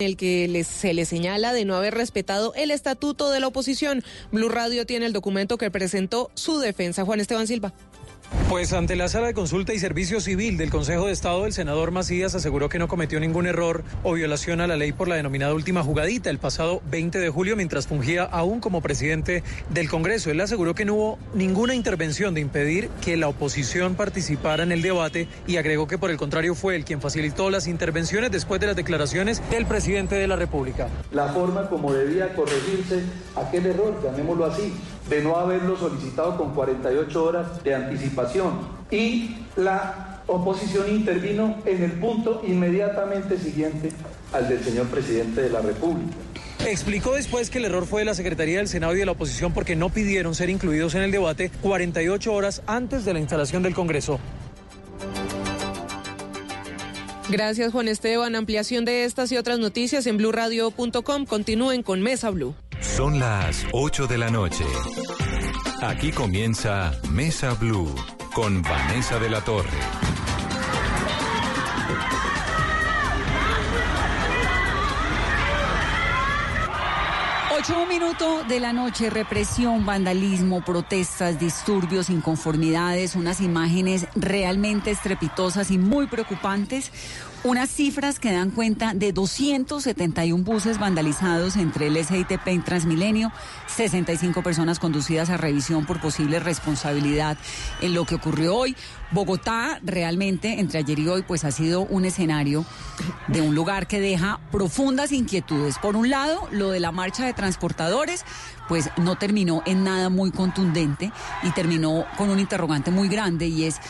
El que se le señala de no haber respetado el estatuto de la oposición. Blue Radio tiene el documento que presentó su defensa. Juan Esteban Silva. Pues ante la sala de consulta y servicio civil del Consejo de Estado, el senador Macías aseguró que no cometió ningún error o violación a la ley por la denominada última jugadita el pasado 20 de julio mientras fungía aún como presidente del Congreso. Él aseguró que no hubo ninguna intervención de impedir que la oposición participara en el debate y agregó que por el contrario fue él quien facilitó las intervenciones después de las declaraciones del presidente de la República. La forma como debía corregirse aquel error, llamémoslo así, de no haberlo solicitado con 48 horas de anticipación. Y la oposición intervino en el punto inmediatamente siguiente al del señor presidente de la República. Explicó después que el error fue de la Secretaría del Senado y de la oposición porque no pidieron ser incluidos en el debate 48 horas antes de la instalación del Congreso. Gracias Juan Esteban. Ampliación de estas y otras noticias en blurradio.com. Continúen con Mesa Blue. Son las 8 de la noche. Aquí comienza Mesa Blue con Vanessa de la Torre. 8 minuto de la noche, represión, vandalismo, protestas, disturbios, inconformidades, unas imágenes realmente estrepitosas y muy preocupantes. Unas cifras que dan cuenta de 271 buses vandalizados entre el SITP y Transmilenio, 65 personas conducidas a revisión por posible responsabilidad en lo que ocurrió hoy. Bogotá realmente entre ayer y hoy pues ha sido un escenario de un lugar que deja profundas inquietudes. Por un lado, lo de la marcha de transportadores pues no terminó en nada muy contundente y terminó con un interrogante muy grande y es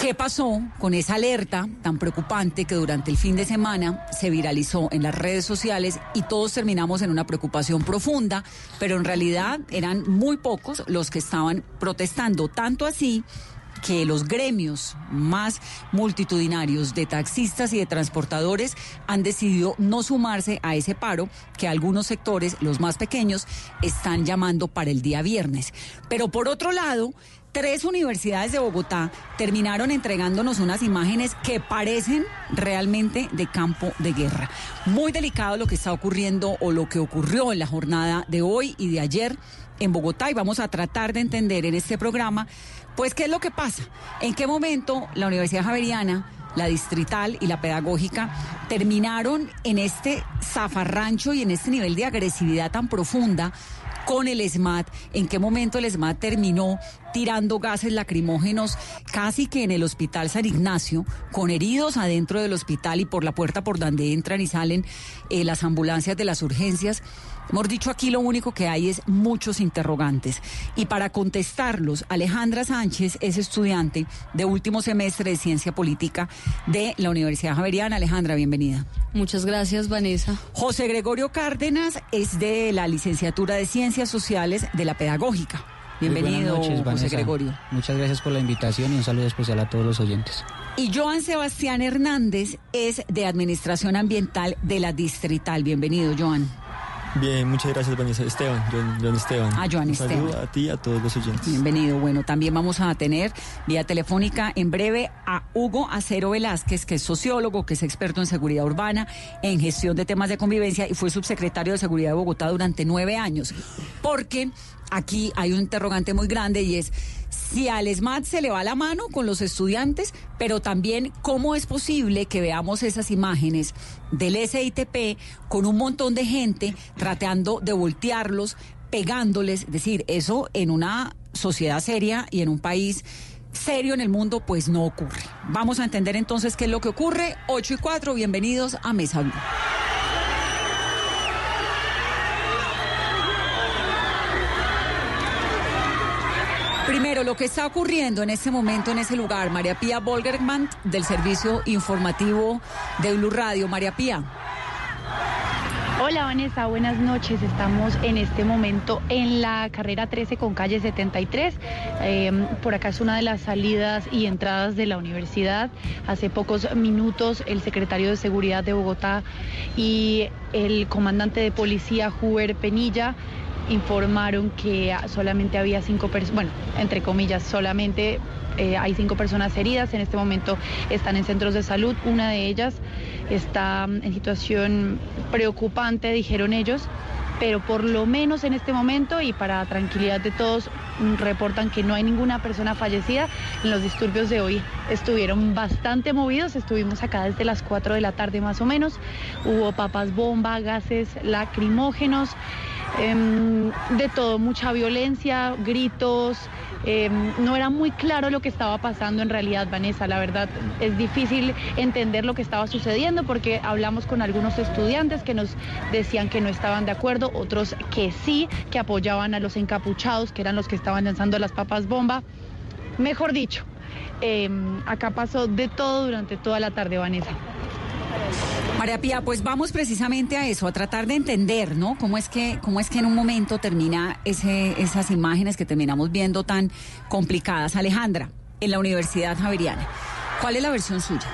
¿Qué pasó con esa alerta tan preocupante que durante el fin de semana se viralizó en las redes sociales y todos terminamos en una preocupación profunda, pero en realidad eran muy pocos los que estaban protestando, tanto así que los gremios más multitudinarios de taxistas y de transportadores han decidido no sumarse a ese paro que algunos sectores, los más pequeños, están llamando para el día viernes. Pero por otro lado, tres universidades de Bogotá terminaron entregándonos unas imágenes que parecen realmente de campo de guerra. Muy delicado lo que está ocurriendo o lo que ocurrió en la jornada de hoy y de ayer en Bogotá y vamos a tratar de entender en este programa, pues, qué es lo que pasa, en qué momento la Universidad Javeriana la distrital y la pedagógica, terminaron en este zafarrancho y en este nivel de agresividad tan profunda con el SMAT, en qué momento el SMAT terminó tirando gases lacrimógenos casi que en el hospital San Ignacio, con heridos adentro del hospital y por la puerta por donde entran y salen eh, las ambulancias de las urgencias. Hemos dicho aquí lo único que hay es muchos interrogantes. Y para contestarlos, Alejandra Sánchez es estudiante de último semestre de Ciencia Política de la Universidad Javeriana. Alejandra, bienvenida. Muchas gracias, Vanessa. José Gregorio Cárdenas es de la licenciatura de Ciencias Sociales de la Pedagógica. Bienvenido, José Gregorio. Muchas gracias por la invitación y un saludo especial a todos los oyentes. Y Joan Sebastián Hernández es de Administración Ambiental de la Distrital. Bienvenido, Joan. Bien, muchas gracias, Vanessa. Esteban, Joan, Esteban. Ah, Joan Esteban. Saludo a ti y a todos los oyentes. Bienvenido. Bueno, también vamos a tener vía telefónica en breve a Hugo Acero Velázquez, que es sociólogo, que es experto en seguridad urbana, en gestión de temas de convivencia y fue subsecretario de Seguridad de Bogotá durante nueve años. Porque aquí hay un interrogante muy grande y es si al ESMAD se le va la mano con los estudiantes, pero también cómo es posible que veamos esas imágenes del SITP con un montón de gente tratando de voltearlos, pegándoles, es decir, eso en una sociedad seria y en un país serio en el mundo, pues no ocurre. Vamos a entender entonces qué es lo que ocurre. 8 y 4, bienvenidos a Mesa Blue. Primero, lo que está ocurriendo en este momento en ese lugar, María Pía Bolgerman del Servicio Informativo de Blue Radio. María Pía. Hola Vanessa, buenas noches. Estamos en este momento en la carrera 13 con calle 73. Eh, por acá es una de las salidas y entradas de la universidad. Hace pocos minutos el secretario de Seguridad de Bogotá y el comandante de policía Huber Penilla informaron que solamente había cinco personas, bueno, entre comillas, solamente eh, hay cinco personas heridas. En este momento están en centros de salud. Una de ellas está en situación preocupante, dijeron ellos, pero por lo menos en este momento y para tranquilidad de todos mm, reportan que no hay ninguna persona fallecida. En los disturbios de hoy estuvieron bastante movidos, estuvimos acá desde las 4 de la tarde más o menos. Hubo papas bomba, gases lacrimógenos. Em, de todo, mucha violencia, gritos. Em, no era muy claro lo que estaba pasando en realidad, Vanessa. La verdad es difícil entender lo que estaba sucediendo porque hablamos con algunos estudiantes que nos decían que no estaban de acuerdo, otros que sí, que apoyaban a los encapuchados, que eran los que estaban lanzando las papas bomba. Mejor dicho, em, acá pasó de todo durante toda la tarde, Vanessa. María Pía, pues vamos precisamente a eso, a tratar de entender, ¿no? Cómo es que, cómo es que en un momento termina esas imágenes que terminamos viendo tan complicadas. Alejandra, en la Universidad Javeriana, ¿cuál es la versión suya?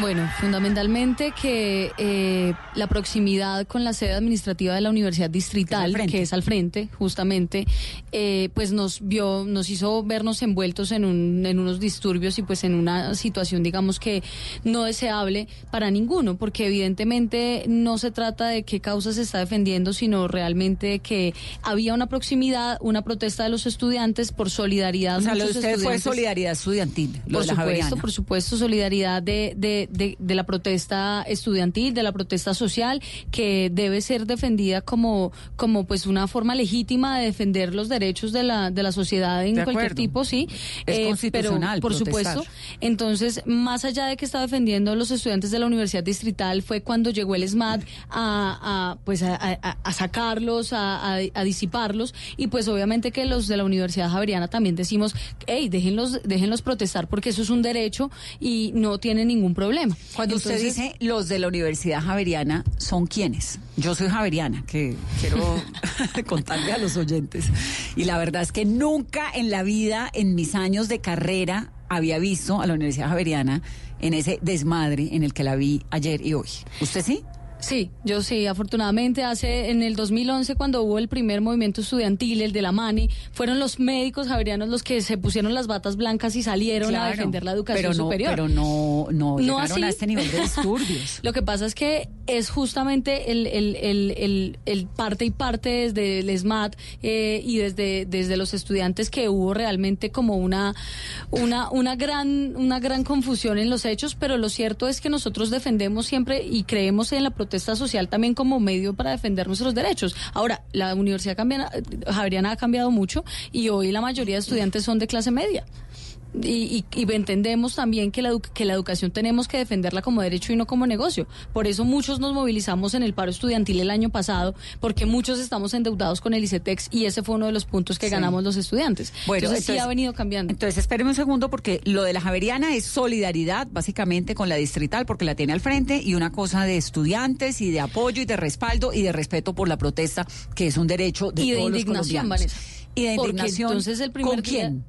Bueno, fundamentalmente que eh, la proximidad con la sede administrativa de la Universidad Distrital, que es al frente, justamente, eh, pues nos vio, nos hizo vernos envueltos en, un, en unos disturbios y pues en una situación, digamos que no deseable para ninguno, porque evidentemente no se trata de qué causa se está defendiendo, sino realmente que había una proximidad, una protesta de los estudiantes por solidaridad. O sea, lo de usted fue solidaridad estudiantil. por supuesto, por supuesto, solidaridad de, de de, la protesta estudiantil, de la protesta social, que debe ser defendida como, como pues una forma legítima de defender los derechos de la, de la sociedad en cualquier tipo, sí. Es eh, constitucional. por supuesto. Entonces, más allá de que está defendiendo los estudiantes de la Universidad Distrital, fue cuando llegó el SMAT a, pues a, sacarlos, a, disiparlos, y pues obviamente que los de la Universidad Javeriana también decimos, hey, déjenlos, déjenlos protestar porque eso es un derecho y no tiene ningún problema. Cuando usted dice los de la Universidad Javeriana, ¿son quiénes? Yo soy Javeriana, que quiero contarle a los oyentes. Y la verdad es que nunca en la vida, en mis años de carrera, había visto a la Universidad Javeriana en ese desmadre en el que la vi ayer y hoy. ¿Usted sí? Sí, yo sí, afortunadamente hace en el 2011 cuando hubo el primer movimiento estudiantil, el de la MANI, fueron los médicos javerianos los que se pusieron las batas blancas y salieron a defender la educación pero no, superior. Pero no, no, llegaron a este nivel de disturbios. Lo que pasa es que es justamente el, el, el, el, parte y parte desde el SMAT eh, y desde, desde los estudiantes que hubo realmente como una, una, una, gran, una gran confusión en los hechos, pero lo cierto es que nosotros defendemos siempre y creemos en la protección protesta social también como medio para defender nuestros derechos. Ahora, la Universidad Javeriana ha cambiado mucho y hoy la mayoría de estudiantes son de clase media. Y, entendemos también que la, que la educación tenemos que defenderla como derecho y no como negocio. Por eso muchos nos movilizamos en el paro estudiantil el año pasado, porque muchos estamos endeudados con el ICETEX y ese fue uno de los puntos que ganamos los estudiantes. Bueno, entonces, sí ha venido cambiando. Entonces espéreme un segundo porque lo de la Javeriana es solidaridad básicamente con la distrital porque la tiene al frente y una cosa de estudiantes y de apoyo y de respaldo y de respeto por la protesta que es un derecho de y todos de indignación, los Y de indignación. entonces el primer ¿Con quién?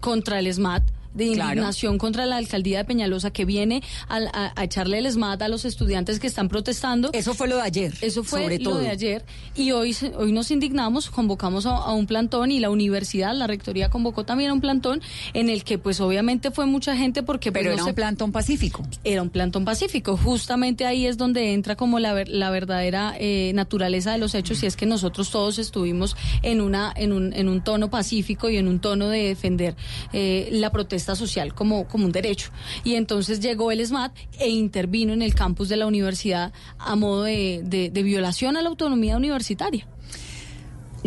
Contra el SMAT de indignación contra la alcaldía de Peñalosa que viene a, echarle el SMAT a los estudiantes que están protestando. Eso fue lo de ayer. Eso fue lo de ayer. Y hoy, hoy nos indignamos, convocamos a, un plantón y la universidad, la rectoría convocó también a un plantón en el que pues obviamente fue mucha gente porque... Pues, Pero era un plantón pacífico. Era un plantón pacífico. Justamente ahí es donde entra como la, la verdadera eh, naturaleza de los hechos y es que nosotros todos estuvimos en, una, en, un, en un tono pacífico y en un tono de defender eh, la protesta social como, como un derecho. Y entonces llegó el SMAT e intervino en el campus de la universidad a modo de, violación a la autonomía universitaria.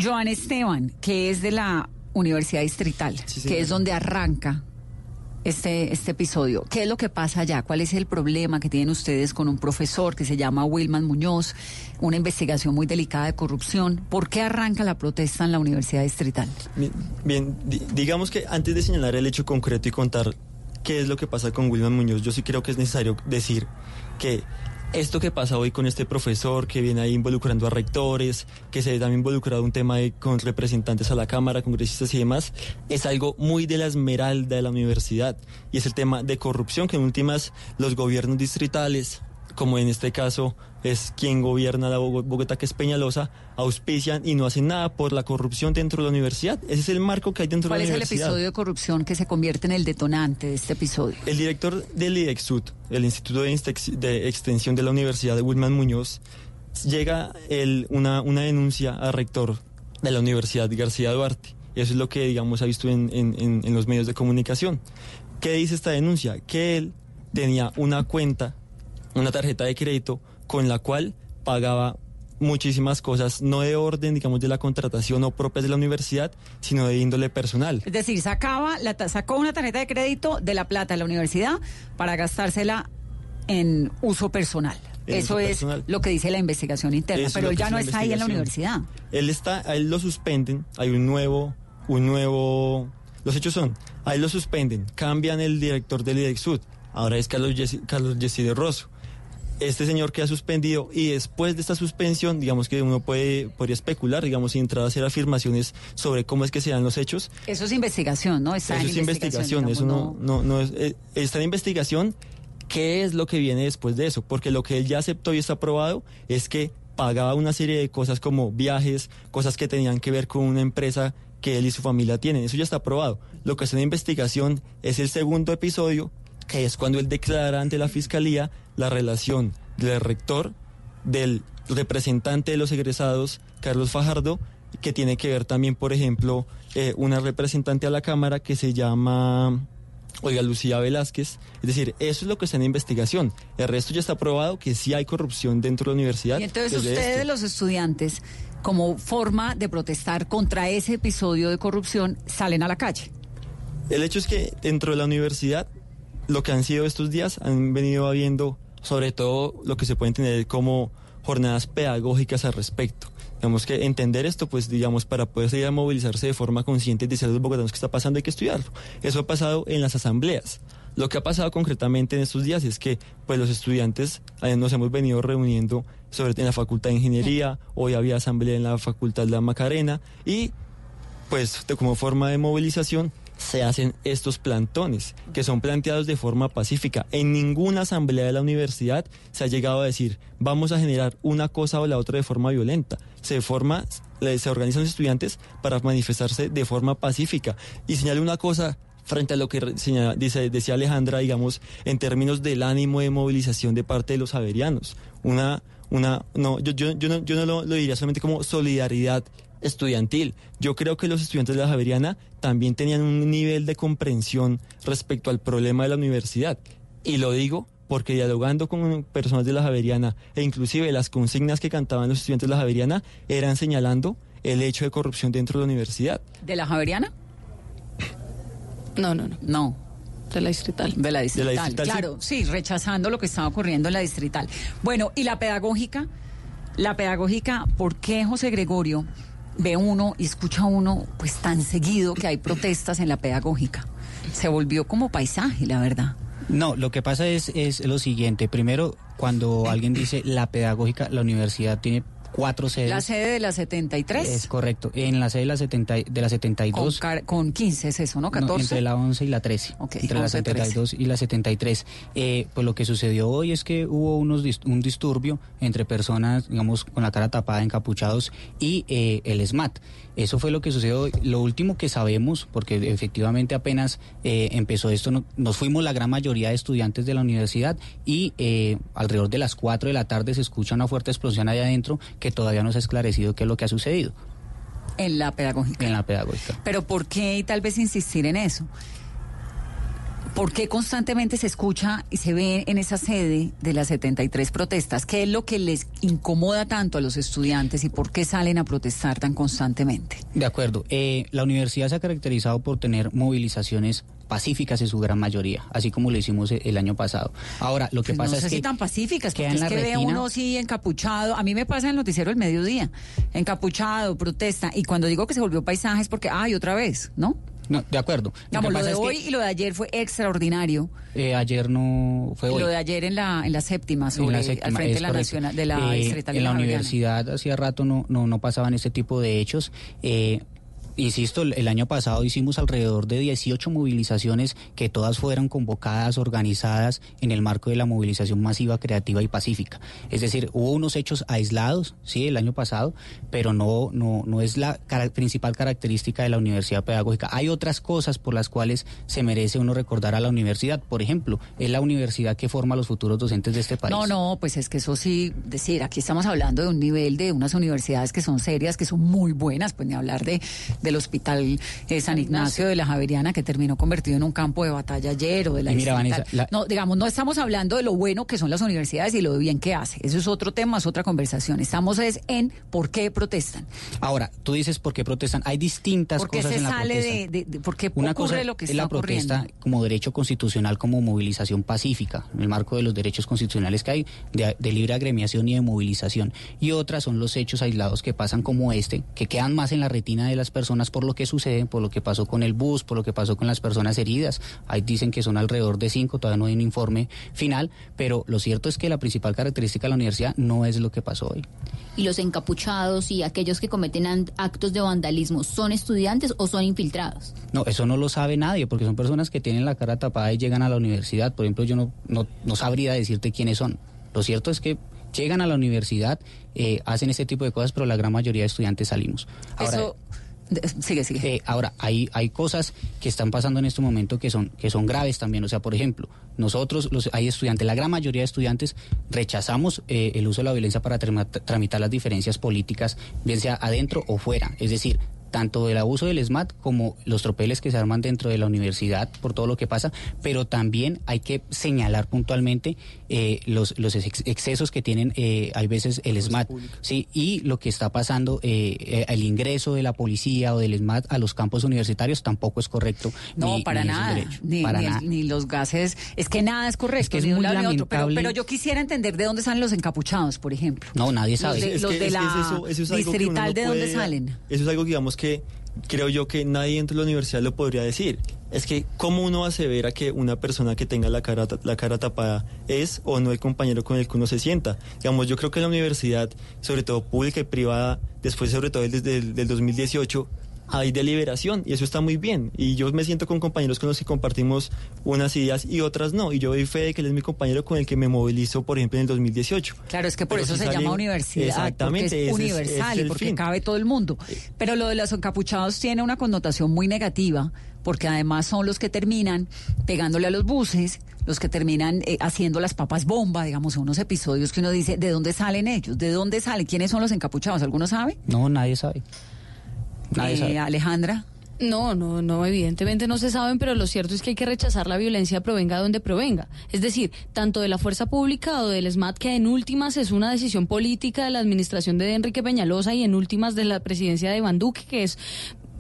Joan Esteban, que es de la Universidad Distrital, que es donde arranca este, este episodio. ¿Qué es lo que pasa allá? ¿Cuál es el problema que tienen ustedes con un profesor que se llama Wilman Muñoz? Una investigación muy delicada de corrupción. ¿Por qué arranca la protesta en la Universidad Distrital? Bien, digamos que antes de señalar el hecho concreto y contar qué es lo que pasa con Wilman Muñoz, yo sí creo que es necesario decir que esto que pasa hoy con este profesor que viene ahí involucrando a rectores, que se también involucrado un tema con representantes a la Cámara, congresistas y demás, es algo muy de la esmeralda de la universidad. Y es el tema de corrupción que en últimas los gobiernos distritales, como en este caso es quien gobierna la Bogo- Bogotá, que es Peñalosa, auspician y no hacen nada por la corrupción dentro de la universidad. Ese es el marco que hay dentro ¿Cuál de es la el universidad. episodio de corrupción que se convierte en el detonante de este episodio? El director del IDEXUD, el Instituto de, Extensión de la Universidad de Wilman Muñoz, llega el- una, una denuncia al rector de la Universidad García Duarte. Y eso es lo que, digamos, ha visto en- en los medios de comunicación. ¿Qué dice esta denuncia? Que él tenía una cuenta, una tarjeta de crédito con la cual pagaba muchísimas cosas, no de orden, digamos, de la contratación o propias de la universidad, sino de índole personal. Es decir, sacaba la sacó una tarjeta de crédito de la plata de la universidad para gastársela en uso personal. En Eso uso es personal. lo que dice la investigación interna, Eso pero él ya no está ahí en la universidad. Él está, a él lo suspenden, hay un nuevo, un nuevo, los hechos son, a él lo suspenden, cambian el director del IDEXUD, ahora es Carlos Yesi- Carlos Rosso. Este señor queda suspendido y después de esta suspensión, digamos que uno puede, podría especular, digamos, y entrar a hacer afirmaciones sobre cómo es que se dan los hechos. Eso es investigación, ¿no? Está Eso es investigación, eso digamos, no, no, no es, eh, está en investigación. ¿Qué es lo que viene después de eso? Porque lo que él ya aceptó y está aprobado es que pagaba una serie de cosas como viajes, cosas que tenían que ver con una empresa que él y su familia tienen. Eso ya está aprobado. Lo que está en investigación es el segundo episodio, que es cuando él declara ante la fiscalía la relación del rector, del representante de los egresados, Carlos Fajardo, que tiene que ver también, por ejemplo, eh, una representante a la Cámara que se llama, oiga, Lucía Velázquez. Es decir, eso es lo que está en investigación. El resto ya está probado que sí hay corrupción dentro de la universidad. Y entonces ustedes, esto. los estudiantes, como forma de protestar contra ese episodio de corrupción, salen a la calle. El hecho es que dentro de la universidad, lo que han sido estos días, han venido habiendo, sobre todo, lo que se puede entender como jornadas pedagógicas al respecto. Digamos que entender esto, pues digamos, para poder seguir a movilizarse de forma consciente y decir a los bogotanos que está pasando hay que estudiarlo. Eso ha pasado en las asambleas. Lo que ha pasado concretamente en estos días es que pues los estudiantes eh, nos hemos venido reuniendo sobre en la Facultad de Ingeniería, hoy había asamblea en la Facultad de la Macarena y pues de- como forma de movilización se hacen estos plantones que son planteados de forma pacífica. En ninguna asamblea de la universidad se ha llegado a decir vamos a generar una cosa o la otra de forma violenta. Se forma, se organizan los estudiantes para manifestarse de forma pacífica. Y señale una cosa frente a lo que dice, decía Alejandra, digamos, en términos del ánimo de movilización de parte de los javerianos. Una, una, no, yo, yo, yo no, yo no lo diría solamente como solidaridad estudiantil. Yo creo que los estudiantes de la Javeriana también tenían un nivel de comprensión respecto al problema de la universidad. Y lo digo porque dialogando con personas de la Javeriana e inclusive las consignas que cantaban los estudiantes de la Javeriana eran señalando el hecho de corrupción dentro de la universidad. ¿De la Javeriana? No, no, no. No. De la distrital. De la distrital, distrital, sí. claro, sí. rechazando lo que estaba ocurriendo en la distrital. Bueno, ¿y la pedagógica? La pedagógica, ¿por qué José Gregorio ve uno y escucha uno pues tan seguido que hay protestas en la pedagógica? Se volvió como paisaje, la verdad. No, lo que pasa es, es lo siguiente. Primero, cuando alguien dice la pedagógica, la universidad tiene cuatro sedes. La sede de la 73. Es correcto. En la sede de la, 70, y- de la con, 72. car- con 15 es eso, ¿no? No, 14. entre la 11 y la 13. Ok, entre la 11, 13. 72 y la 73. Eh, pues lo que sucedió hoy es que hubo unos un disturbio entre personas, digamos, con la cara tapada, encapuchados, y eh, el SMAT. Eso fue lo que sucedió. Lo último que sabemos, porque efectivamente apenas eh, empezó esto, no- nos fuimos la gran mayoría de estudiantes de la universidad y eh, alrededor de las 4 de la tarde se escucha una fuerte explosión allá adentro que todavía no se ha esclarecido qué es lo que ha sucedido En la pedagógica. en la pedagógica. Pero ¿por qué y tal vez insistir en eso? ¿Por qué constantemente se escucha y se ve en esa sede de las 73 protestas? ¿Qué es lo que les incomoda tanto a los estudiantes y por qué salen a protestar tan constantemente? De acuerdo. Eh, la universidad se ha caracterizado por tener movilizaciones pacíficas en su gran mayoría, así como lo hicimos e- el año pasado. Ahora, lo que Pues pasa no sé es si que tan pacíficas, es la que ve uno sí encapuchado. A mí me pasa en el noticiero el mediodía, encapuchado, protesta. Y cuando digo que se volvió paisaje es porque, ay, otra vez, ¿no? No, de acuerdo. Digamos, lo de es que, hoy y lo de ayer fue extraordinario. eh, ayer no fue hoy. lo de ayer en la, en la séptima, En sobre, la séptima, al frente de la, nacional, de la Eh, En la universidad hacía rato no, no, no pasaban este tipo de hechos. Eh, Insisto, el año pasado hicimos alrededor de 18 movilizaciones que todas fueron convocadas, organizadas en el marco de la movilización masiva, creativa y pacífica. Es decir, hubo unos hechos aislados, sí, el año pasado, pero no, no, no es la principal característica de la universidad pedagógica. Hay otras cosas por las cuales se merece uno recordar a la universidad. Por ejemplo, es la universidad que forma a los futuros docentes de este país. No, no, pues es que eso sí, decir, aquí estamos hablando de un nivel de unas universidades que son serias, que son muy buenas, pues ni hablar de del Hospital eh, San Ignacio de la Javeriana, que terminó convertido en un campo de batalla ayer, o de la Y mira. Vanessa, la- No, digamos, no estamos hablando de lo bueno que son las universidades y lo bien que hace. Eso es otro tema, es otra conversación. Estamos es en por qué protestan. Ahora, tú dices por qué protestan. Hay distintas ¿Por qué cosas se en la sale protesta. de, de- de- por qué Una ocurre cosa lo que es está la protesta ocurriendo? como derecho constitucional, como movilización pacífica, en el marco de los derechos constitucionales que hay, de, de libre agremiación y de movilización. Y otras son los hechos aislados que pasan como este, que quedan más en la retina de las personas por lo que sucede, por lo que pasó con el bus, por lo que pasó con las personas heridas. Ahí dicen que son alrededor de cinco, todavía no hay un informe final, pero lo cierto es que la principal característica de la universidad no es lo que pasó hoy. y los encapuchados y aquellos que cometen actos de vandalismo son estudiantes o son infiltrados. No, eso no lo sabe nadie, porque son personas que tienen la cara tapada y llegan a la universidad. Por ejemplo, yo no, no, no sabría decirte quiénes son. Lo cierto es que llegan a la universidad, eh, hacen este tipo de cosas, pero la gran mayoría de estudiantes salimos. Ahora, Eso, sigue, sigue. eh, ahora, hay, hay cosas que están pasando en este momento que son, que son graves también. O sea, por ejemplo, nosotros, los, hay estudiantes, la gran mayoría de estudiantes rechazamos eh, el uso de la violencia para tramitar las diferencias políticas, bien sea adentro o fuera. Es decir, tanto el abuso del SMAT como los tropeles que se arman dentro de la universidad por todo lo que pasa, pero también hay que señalar puntualmente eh, los, los ex- excesos que tienen, eh, hay veces el SMAT, sí, y lo que está pasando, eh, eh, el ingreso de la policía o del SMAT a los campos universitarios tampoco es correcto. No, ni- para ni es un nada. derecho, Ni, para ni el- nada. ni los gases. Es que nada es correcto. Es que es ni de un muy lado otro. Pero, lamentable. pero yo quisiera entender de dónde salen los encapuchados, por ejemplo. No, nadie Los sabe. de, Es los que- de es que la eso- eso es distrital, no ¿de dónde puede- salen? Eso es algo, digamos, que creo yo que nadie dentro de la universidad lo podría decir. Es que, ¿cómo uno asevera que una persona que tenga la cara, la cara tapada es o no el compañero con el que uno se sienta? Digamos, yo creo que la universidad, sobre todo pública y privada, después, sobre todo desde el del 2018, hay deliberación y eso está muy bien. Y yo me siento con compañeros con los que compartimos unas ideas y otras no. Y yo doy fe de que él es mi compañero con el que me movilizo, por ejemplo, en el 2018. Claro, es que por Pero eso si se sale- llama universidad. Exactamente, Porque es universal es y porque fin. cabe todo el mundo. Pero lo de los encapuchados tiene una connotación muy negativa, porque además son los que terminan pegándole a los buses, los que terminan eh, haciendo las papas bomba, digamos, unos episodios que uno dice, ¿de dónde salen ellos? ¿De dónde salen? ¿Quiénes son los encapuchados? ¿Alguno sabe? No, nadie sabe. Nadie Eh, sabe. Alejandra. No, no, no, evidentemente no se saben, pero lo cierto es que hay que rechazar la violencia provenga de donde provenga. Es decir, tanto de la fuerza pública o del SMAT, que en últimas es una decisión política de la administración de Enrique Peñalosa y en últimas de la presidencia de Iván Duque, que es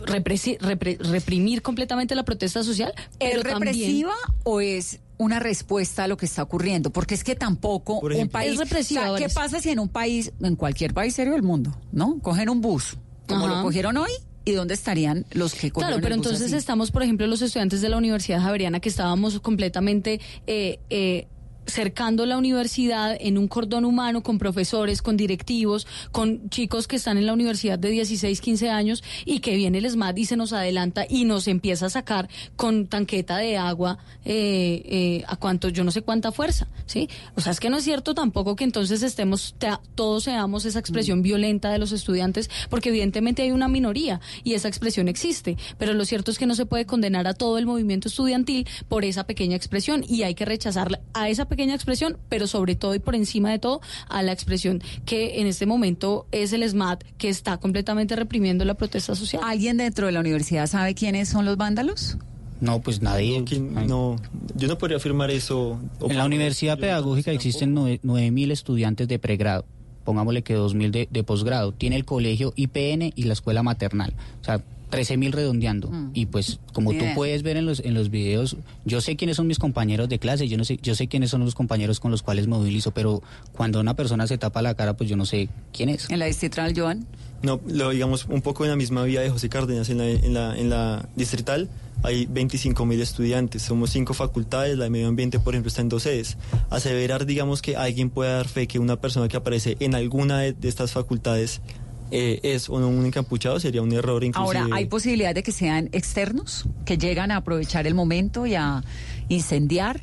represi- repre- reprimir completamente la protesta social. Pero ¿Es también- represiva o es una respuesta a lo que está ocurriendo? Porque es que tampoco un país... Es represiva, o sea, ¿Qué pasa si en un país, en cualquier país serio del mundo, ¿no? Cogen un bus, como Ajá. lo cogieron hoy, ¿y dónde estarían los que cogieron Claro, pero entonces así? estamos, por ejemplo, los estudiantes de la Universidad Javeriana que estábamos completamente eh, eh, cercando la universidad en un cordón humano con profesores, con directivos, con chicos que están en la universidad de 16, 15 años y que viene el SMAT y se nos adelanta y nos empieza a sacar con tanqueta de agua eh, eh, a cuánto, yo no sé cuánta fuerza, ¿sí? O sea, es que no es cierto tampoco que entonces estemos, te- todos seamos esa expresión violenta de los estudiantes, porque evidentemente hay una minoría y esa expresión existe, pero lo cierto es que no se puede condenar a todo el movimiento estudiantil por esa pequeña expresión y hay que rechazarla a esa pequeña expresión, pero sobre todo y por encima de todo a la expresión que en este momento es el SMAT que está completamente reprimiendo la protesta social. ¿Alguien dentro de la universidad sabe quiénes son los vándalos? No, pues nadie. ¿Quién- no, yo no podría afirmar eso. En la universidad pedagógica existen nueve- 9.000 estudiantes de pregrado. Pongámosle que 2.000 de, de posgrado. Tiene el colegio IPN y la escuela maternal. O sea, 13 mil redondeando. Mm. Y pues, como tú puedes ver en los, en los videos, yo sé quiénes son mis compañeros de clase, yo no sé, yo sé quiénes son los compañeros con los cuales me movilizo, pero cuando una persona se tapa la cara, pues yo no sé quién es. En la distrital, Joan. No, lo digamos un poco en la misma vía de José Cárdenas, en la, en la, en la distrital hay 25 mil estudiantes, somos cinco facultades, la de medio ambiente, por ejemplo, está en dos sedes. Aseverar, digamos, que alguien pueda dar fe que una persona que aparece en alguna de, de estas facultades eh, es no un encapuchado sería un error inclusive. Ahora, ¿hay posibilidad de que sean externos, que llegan a aprovechar el momento y a incendiar?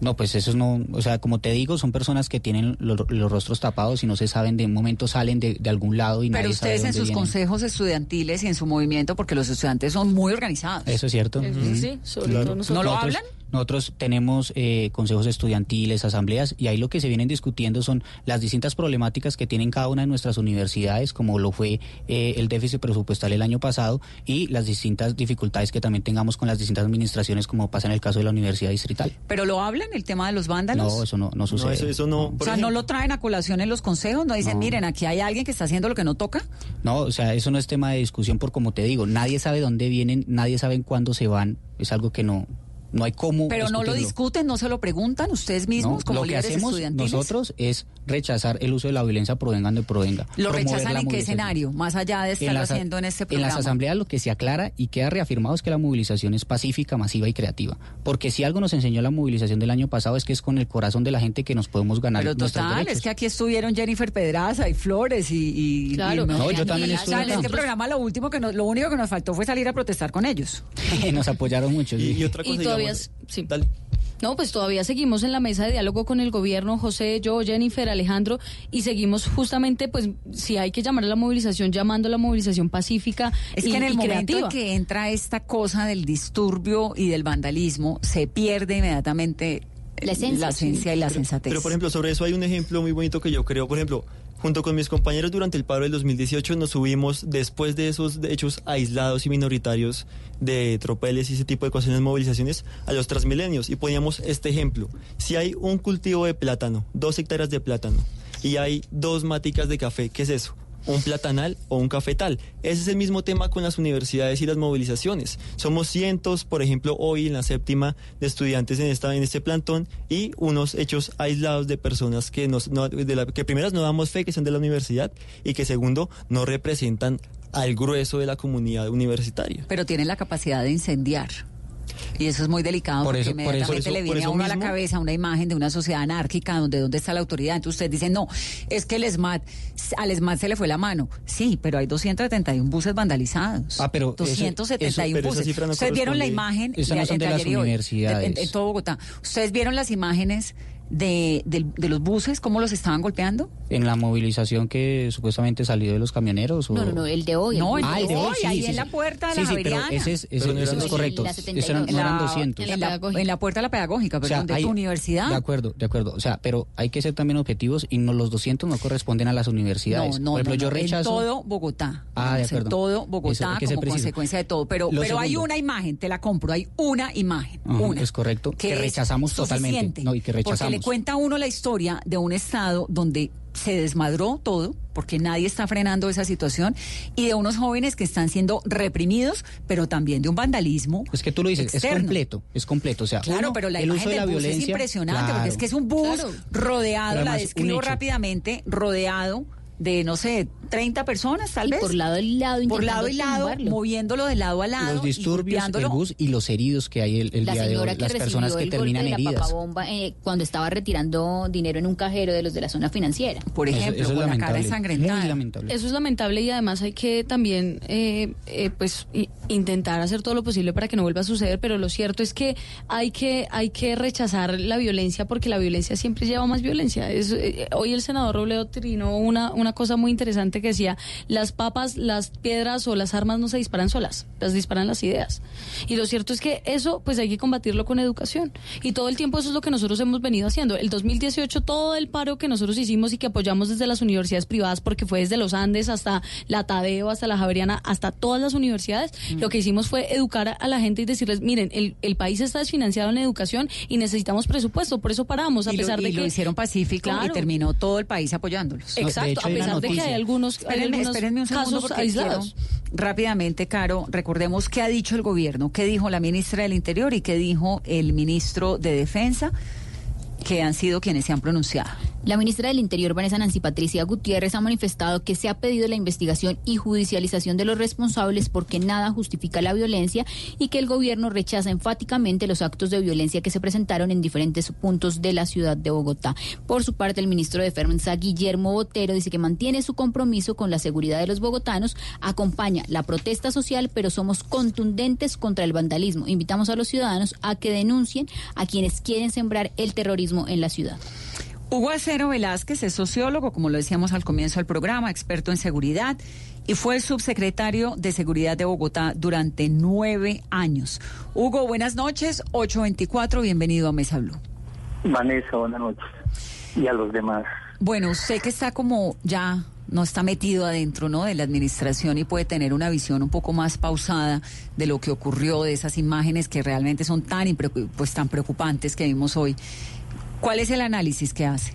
No, pues esos no, o sea, como te digo, son personas que tienen lo- los rostros tapados y no se saben de un momento salen de, de algún lado y Pero nadie sabe ustedes en dónde sus vienen. consejos estudiantiles y en su movimiento, porque los estudiantes son muy organizados. Eso es cierto. Eso Ujú. sí, sobre Claro. todo nosotros. ¿No lo hablan? Nosotros tenemos eh, consejos estudiantiles, asambleas, y ahí lo que se vienen discutiendo son las distintas problemáticas que tienen cada una de nuestras universidades, como lo fue eh, el déficit presupuestal el año pasado, y las distintas dificultades que también tengamos con las distintas administraciones, como pasa en el caso de la Universidad Distrital. ¿Pero lo hablan, el tema de los vándalos? No, eso no, no sucede. eso, eso no. o sea, ¿no lo traen a colación en los consejos? ¿No dicen, miren, aquí hay alguien que está haciendo lo que no toca? No, o sea, eso no es tema de discusión por como te digo, nadie sabe dónde vienen, nadie sabe cuándo se van, es algo que no, no hay cómo Pero no lo discuten, no se lo preguntan ustedes mismos No, como lo que líderes hacemos nosotros es rechazar el uso de la violencia provenga de provenga. ¿Lo rechazan en qué escenario? Más allá de estarlo las a- haciendo en este En programa. las asambleas lo que se aclara y queda reafirmado es que la movilización es pacífica, masiva y creativa. Porque si algo nos enseñó la movilización del año pasado es que es con el corazón de la gente que nos podemos ganar Pero nuestros total, derechos. es que aquí estuvieron Jennifer Pedraza y Flores y... y Claro. y No, yo también estuve sea, en este programa lo último que nos- lo único que nos faltó fue salir a protestar con ellos. nos apoyaron mucho. y, sí. y otra cosa, Y todavía, digamos, sí. dale. No, pues todavía seguimos en la mesa de diálogo con el gobierno, José, yo, Jennifer, Alejandro, y seguimos justamente, pues, si hay que llamar a la movilización, llamando a la movilización pacífica Es y, que en el momento en que entra esta cosa del disturbio y del vandalismo, se pierde inmediatamente eh, La esencia, la esencia y la sensatez. Pero por ejemplo, sobre eso hay un ejemplo muy bonito que yo creo, por ejemplo, junto con mis compañeros durante el paro del 2018 nos subimos después de esos hechos aislados y minoritarios de tropeles y ese tipo de cosas, movilizaciones, a los transmilenios y poníamos este ejemplo. Si hay un cultivo de plátano, dos hectáreas de plátano y hay dos maticas de café, ¿qué es eso? Un platanal o un cafetal. Ese es el mismo tema con las universidades y las movilizaciones. Somos cientos, por ejemplo, hoy en la séptima de estudiantes en esta en este plantón y unos hechos aislados de personas que nos no- de la- que primeras no damos fe que son de la universidad y que segundo no representan al grueso de la comunidad universitaria. Pero tienen la capacidad de incendiar. Y eso es muy delicado Por porque eso- por eso- inmediatamente por eso- le viene a uno a la cabeza una imagen de una sociedad anárquica donde dónde está la autoridad. Entonces usted dice, no, es que el SMAT, al SMAT se le fue la mano. Sí, pero hay 271 buses vandalizados. Ah, pero eso- 271 eso- pero buses. no Ustedes vieron la imagen Esas no entre de las ayer y hoy, universidades. en, en todo Bogotá. Ustedes vieron las imágenes de, de los buses, cómo los estaban golpeando. En la movilización que supuestamente salió de los camioneros. O... No, no, no, el de hoy. No, el Ah, el de hoy, sí, ahí sí, en sí. la puerta de Sí, la sí, pero ese es, ese- Pero no ese eran es los- correcto. la Eso 72. no eran la- 200. En la, en puerta de la pedagógica, O pero sea, de hay- tu universidad. De acuerdo, de acuerdo. O sea, pero hay que ser también objetivos y no los 200 no corresponden a las universidades. No, no, Por ejemplo, no, yo rechazo. En todo Bogotá. Ah, de acuerdo. En todo Eso Bogotá ser como consecuencia de todo. Pero, pero hay una imagen, te la compro, hay una imagen. Ajá, una. es correcto, que rechazamos totalmente, no, y que Porque le cuenta a uno la historia de un estado donde se desmadró todo, porque nadie está frenando esa situación, y de unos jóvenes que están siendo reprimidos, pero también de un vandalismo. Es que tú lo dices, es completo, es completo. O sea, Claro, uno, pero la el imagen uso de del la bus violencia. es impresionante, claro. porque es que es un bus Claro. rodeado, la describo rápidamente, rodeado de, no sé, 30 personas tal Y vez. por lado y lado por intentando lado y lado, tumbarlo. moviéndolo de lado a lado. Los y disturbios, el bus y los heridos que hay el, el la día de hoy, que las personas que el terminan la heridas. papabomba eh, cuando estaba retirando dinero en un cajero de los de la zona financiera. Por Eso- ejemplo, eso es con la cara lamentable, ensangrentada. Muy lamentable. Eso es lamentable y además hay que también eh, eh, pues intentar hacer todo lo posible para que no vuelva a suceder, pero lo cierto es que hay que hay que rechazar la violencia porque la violencia siempre lleva más violencia. Es, eh, hoy el senador Robledo trinó una, una cosa muy interesante que decía, las papas, las piedras o las armas no se disparan solas, las disparan las ideas. Y lo cierto es que eso pues hay que combatirlo con educación. Y todo el tiempo eso es lo que nosotros hemos venido haciendo. El 2018 todo el paro que nosotros hicimos y que apoyamos desde las universidades privadas, porque fue desde los Andes hasta la Tadeo, hasta la Javeriana, hasta todas las universidades, lo que hicimos fue educar a- la gente y decirles, miren, el, el país está desfinanciado en educación y necesitamos presupuesto, por eso paramos, a y lo, pesar y de lo que... hicieron pacífico y terminó todo el país apoyándolos. No, de Exacto, hecho, hay una pesar de que noticia. hay algunos, hay Espérenme, algunos un segundo casos aislados. quiero- rápidamente, Caro, recordemos qué ha dicho el gobierno, qué dijo la ministra del Interior y qué dijo el ministro de Defensa que han sido quienes se han pronunciado. La ministra del Interior, Vanessa Nancy Patricia Gutiérrez, ha manifestado que se ha pedido la investigación y judicialización de los responsables porque nada justifica la violencia y que el gobierno rechaza enfáticamente los actos de violencia que se presentaron en diferentes puntos de la ciudad de Bogotá. Por su parte, el ministro de Defensa, Guillermo Botero, dice que mantiene su compromiso con la seguridad de los bogotanos, acompaña la protesta social, pero somos contundentes contra el vandalismo. Invitamos a los ciudadanos a que denuncien a quienes quieren sembrar el terrorismo en la ciudad. Hugo Acero Velázquez es sociólogo, como lo decíamos al comienzo del programa, experto en seguridad y fue subsecretario de Seguridad de Bogotá durante nueve años. Hugo, buenas noches, 824, bienvenido a Mesa Blue. Vanessa, buenas noches. Y a los demás. Bueno, usted que está como ya no está metido adentro ¿no? de la administración y puede tener una visión un poco más pausada de lo que ocurrió, de esas imágenes que realmente son tan, pues, tan preocupantes que vimos hoy. ¿Cuál es el análisis que hace?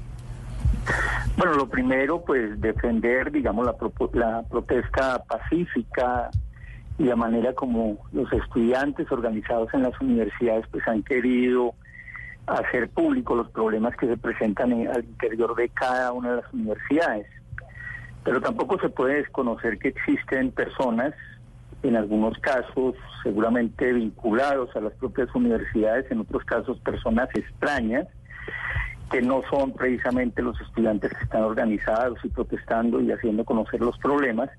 Bueno, lo primero, pues defender, digamos, la, la protesta pacífica y la manera como los estudiantes organizados en las universidades pues han querido hacer público los problemas que se presentan al interior de cada una de las universidades. Pero tampoco se puede desconocer que existen personas, en algunos casos seguramente vinculados a las propias universidades, en otros casos personas extrañas, que no son precisamente los estudiantes que están organizados y protestando y haciendo conocer los problemas,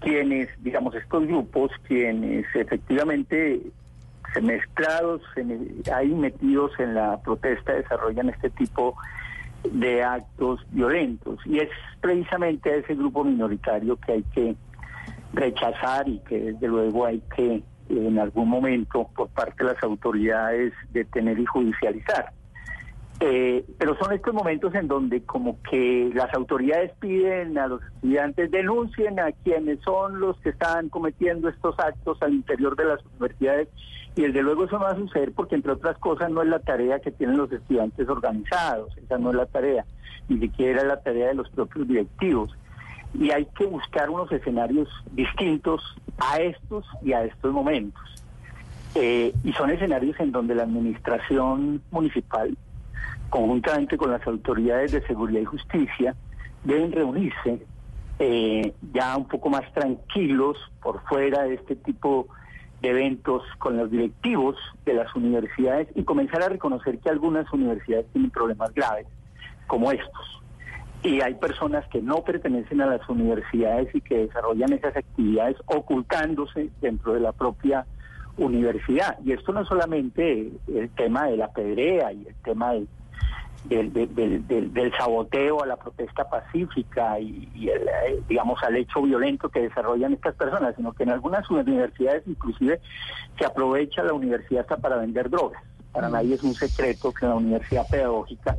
quienes, digamos, estos grupos, quienes efectivamente se mezclados, ahí metidos en la protesta, desarrollan este tipo de actos violentos. Y es precisamente ese grupo minoritario que hay que rechazar y que desde luego hay que en algún momento por parte de las autoridades detener y judicializar. Eh, pero son estos momentos en donde como que las autoridades piden a los estudiantes denuncien a quienes son los que están cometiendo estos actos al interior de las universidades y desde luego eso no va a suceder porque entre otras cosas no es la tarea que tienen los estudiantes organizados, esa no es la tarea, ni siquiera es la tarea de los propios directivos. Y hay que buscar unos escenarios distintos a estos y a estos momentos. Eh, y son escenarios en donde la administración municipal conjuntamente con las autoridades de seguridad y justicia, deben reunirse eh, ya un poco más tranquilos por fuera de este tipo de eventos con los directivos de las universidades y comenzar a reconocer que algunas universidades tienen problemas graves como estos. Y hay personas que no pertenecen a las universidades y que desarrollan esas actividades ocultándose dentro de la propia universidad. Y esto no es solamente el tema de la pedrea y el tema de del, del, del, saboteo a la protesta pacífica y, el, eh, digamos al hecho violento que desarrollan estas personas, sino que en algunas universidades inclusive se aprovecha la universidad hasta para vender drogas. Para nadie es un secreto que en la universidad pedagógica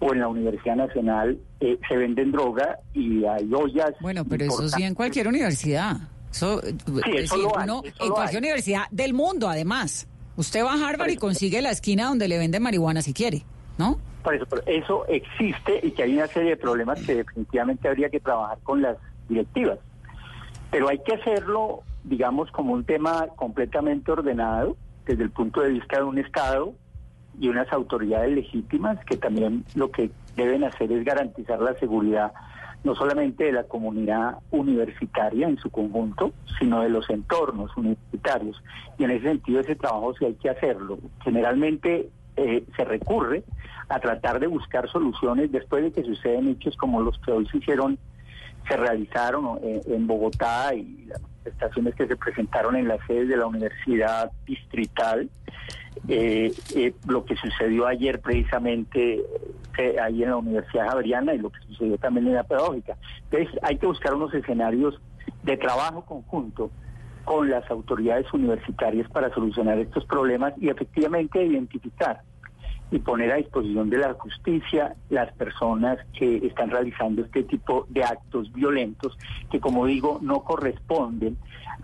o en la Universidad Nacional eh, se venden droga y hay ollas. Bueno, pero eso sí en cualquier universidad. Eso, en cualquier universidad del mundo, además. Usted va a Harvard y consigue la esquina donde le venden marihuana si quiere, ¿no? Eso, eso existe y que hay una serie de problemas que definitivamente habría que trabajar con las directivas. Pero hay que hacerlo, digamos, como un tema completamente ordenado desde el punto de vista de un Estado y unas autoridades legítimas que también lo que deben hacer es garantizar la seguridad no solamente de la comunidad universitaria en su conjunto, sino de los entornos universitarios. Y en ese sentido ese trabajo sí hay que hacerlo. Generalmente eh, se recurre a tratar de buscar soluciones después de que suceden hechos como los que hoy se hicieron, se realizaron eh, en Bogotá y las manifestaciones que se presentaron en la sede de la Universidad Distrital. Eh, eh, lo que sucedió ayer precisamente ahí en la Universidad Javeriana y lo que sucedió también en la pedagógica. Entonces hay que buscar unos escenarios de trabajo conjunto con las autoridades universitarias para solucionar estos problemas y efectivamente identificar y poner a disposición de la justicia las personas que están realizando este tipo de actos violentos que, como digo, no corresponden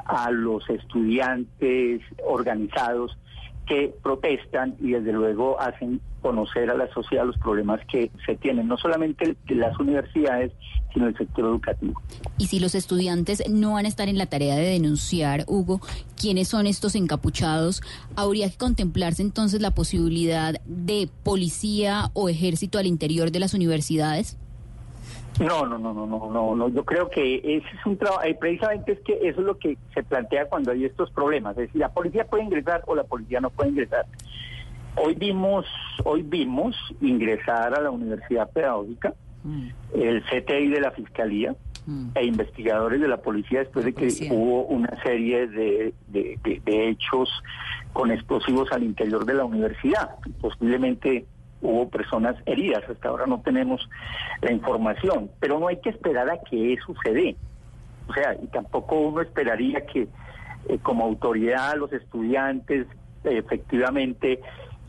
a los estudiantes organizados que protestan y desde luego hacen conocer a la sociedad los problemas que se tienen, no solamente las universidades, sino el sector educativo. Y si los estudiantes no van a estar en la tarea de denunciar, Hugo, quiénes son estos encapuchados, ¿habría que contemplarse entonces la posibilidad de policía o ejército al interior de las universidades? No, no, no, no, no, no, no. Yo creo que ese es un trabajo, eh, precisamente es que eso es lo que se plantea cuando hay estos problemas. Es decir, la policía puede ingresar o la policía no puede ingresar. Hoy vimos, hoy vimos ingresar a la Universidad Pedagógica el CTI de la Fiscalía e investigadores de la policía después de que hubo una serie de, de, de- de hechos con explosivos al interior de la universidad. Posiblemente hubo personas heridas, hasta ahora no tenemos la información, pero no hay que esperar a que eso se dé. O sea, y tampoco uno esperaría que eh, como autoridad los estudiantes eh, efectivamente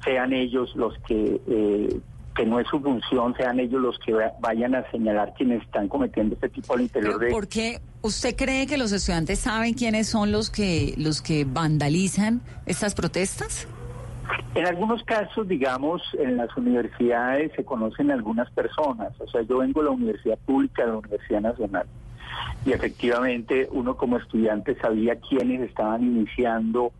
sean ellos los que, eh, que no es su función, sean ellos los que va- vayan a señalar quienes están cometiendo este tipo al interior de... ¿Por qué usted cree que los estudiantes saben quiénes son los que los que vandalizan estas protestas? En algunos casos, digamos, en las universidades se conocen algunas personas. O sea, yo vengo de la Universidad Pública, de la Universidad Nacional. Y efectivamente uno como estudiante sabía quiénes estaban iniciando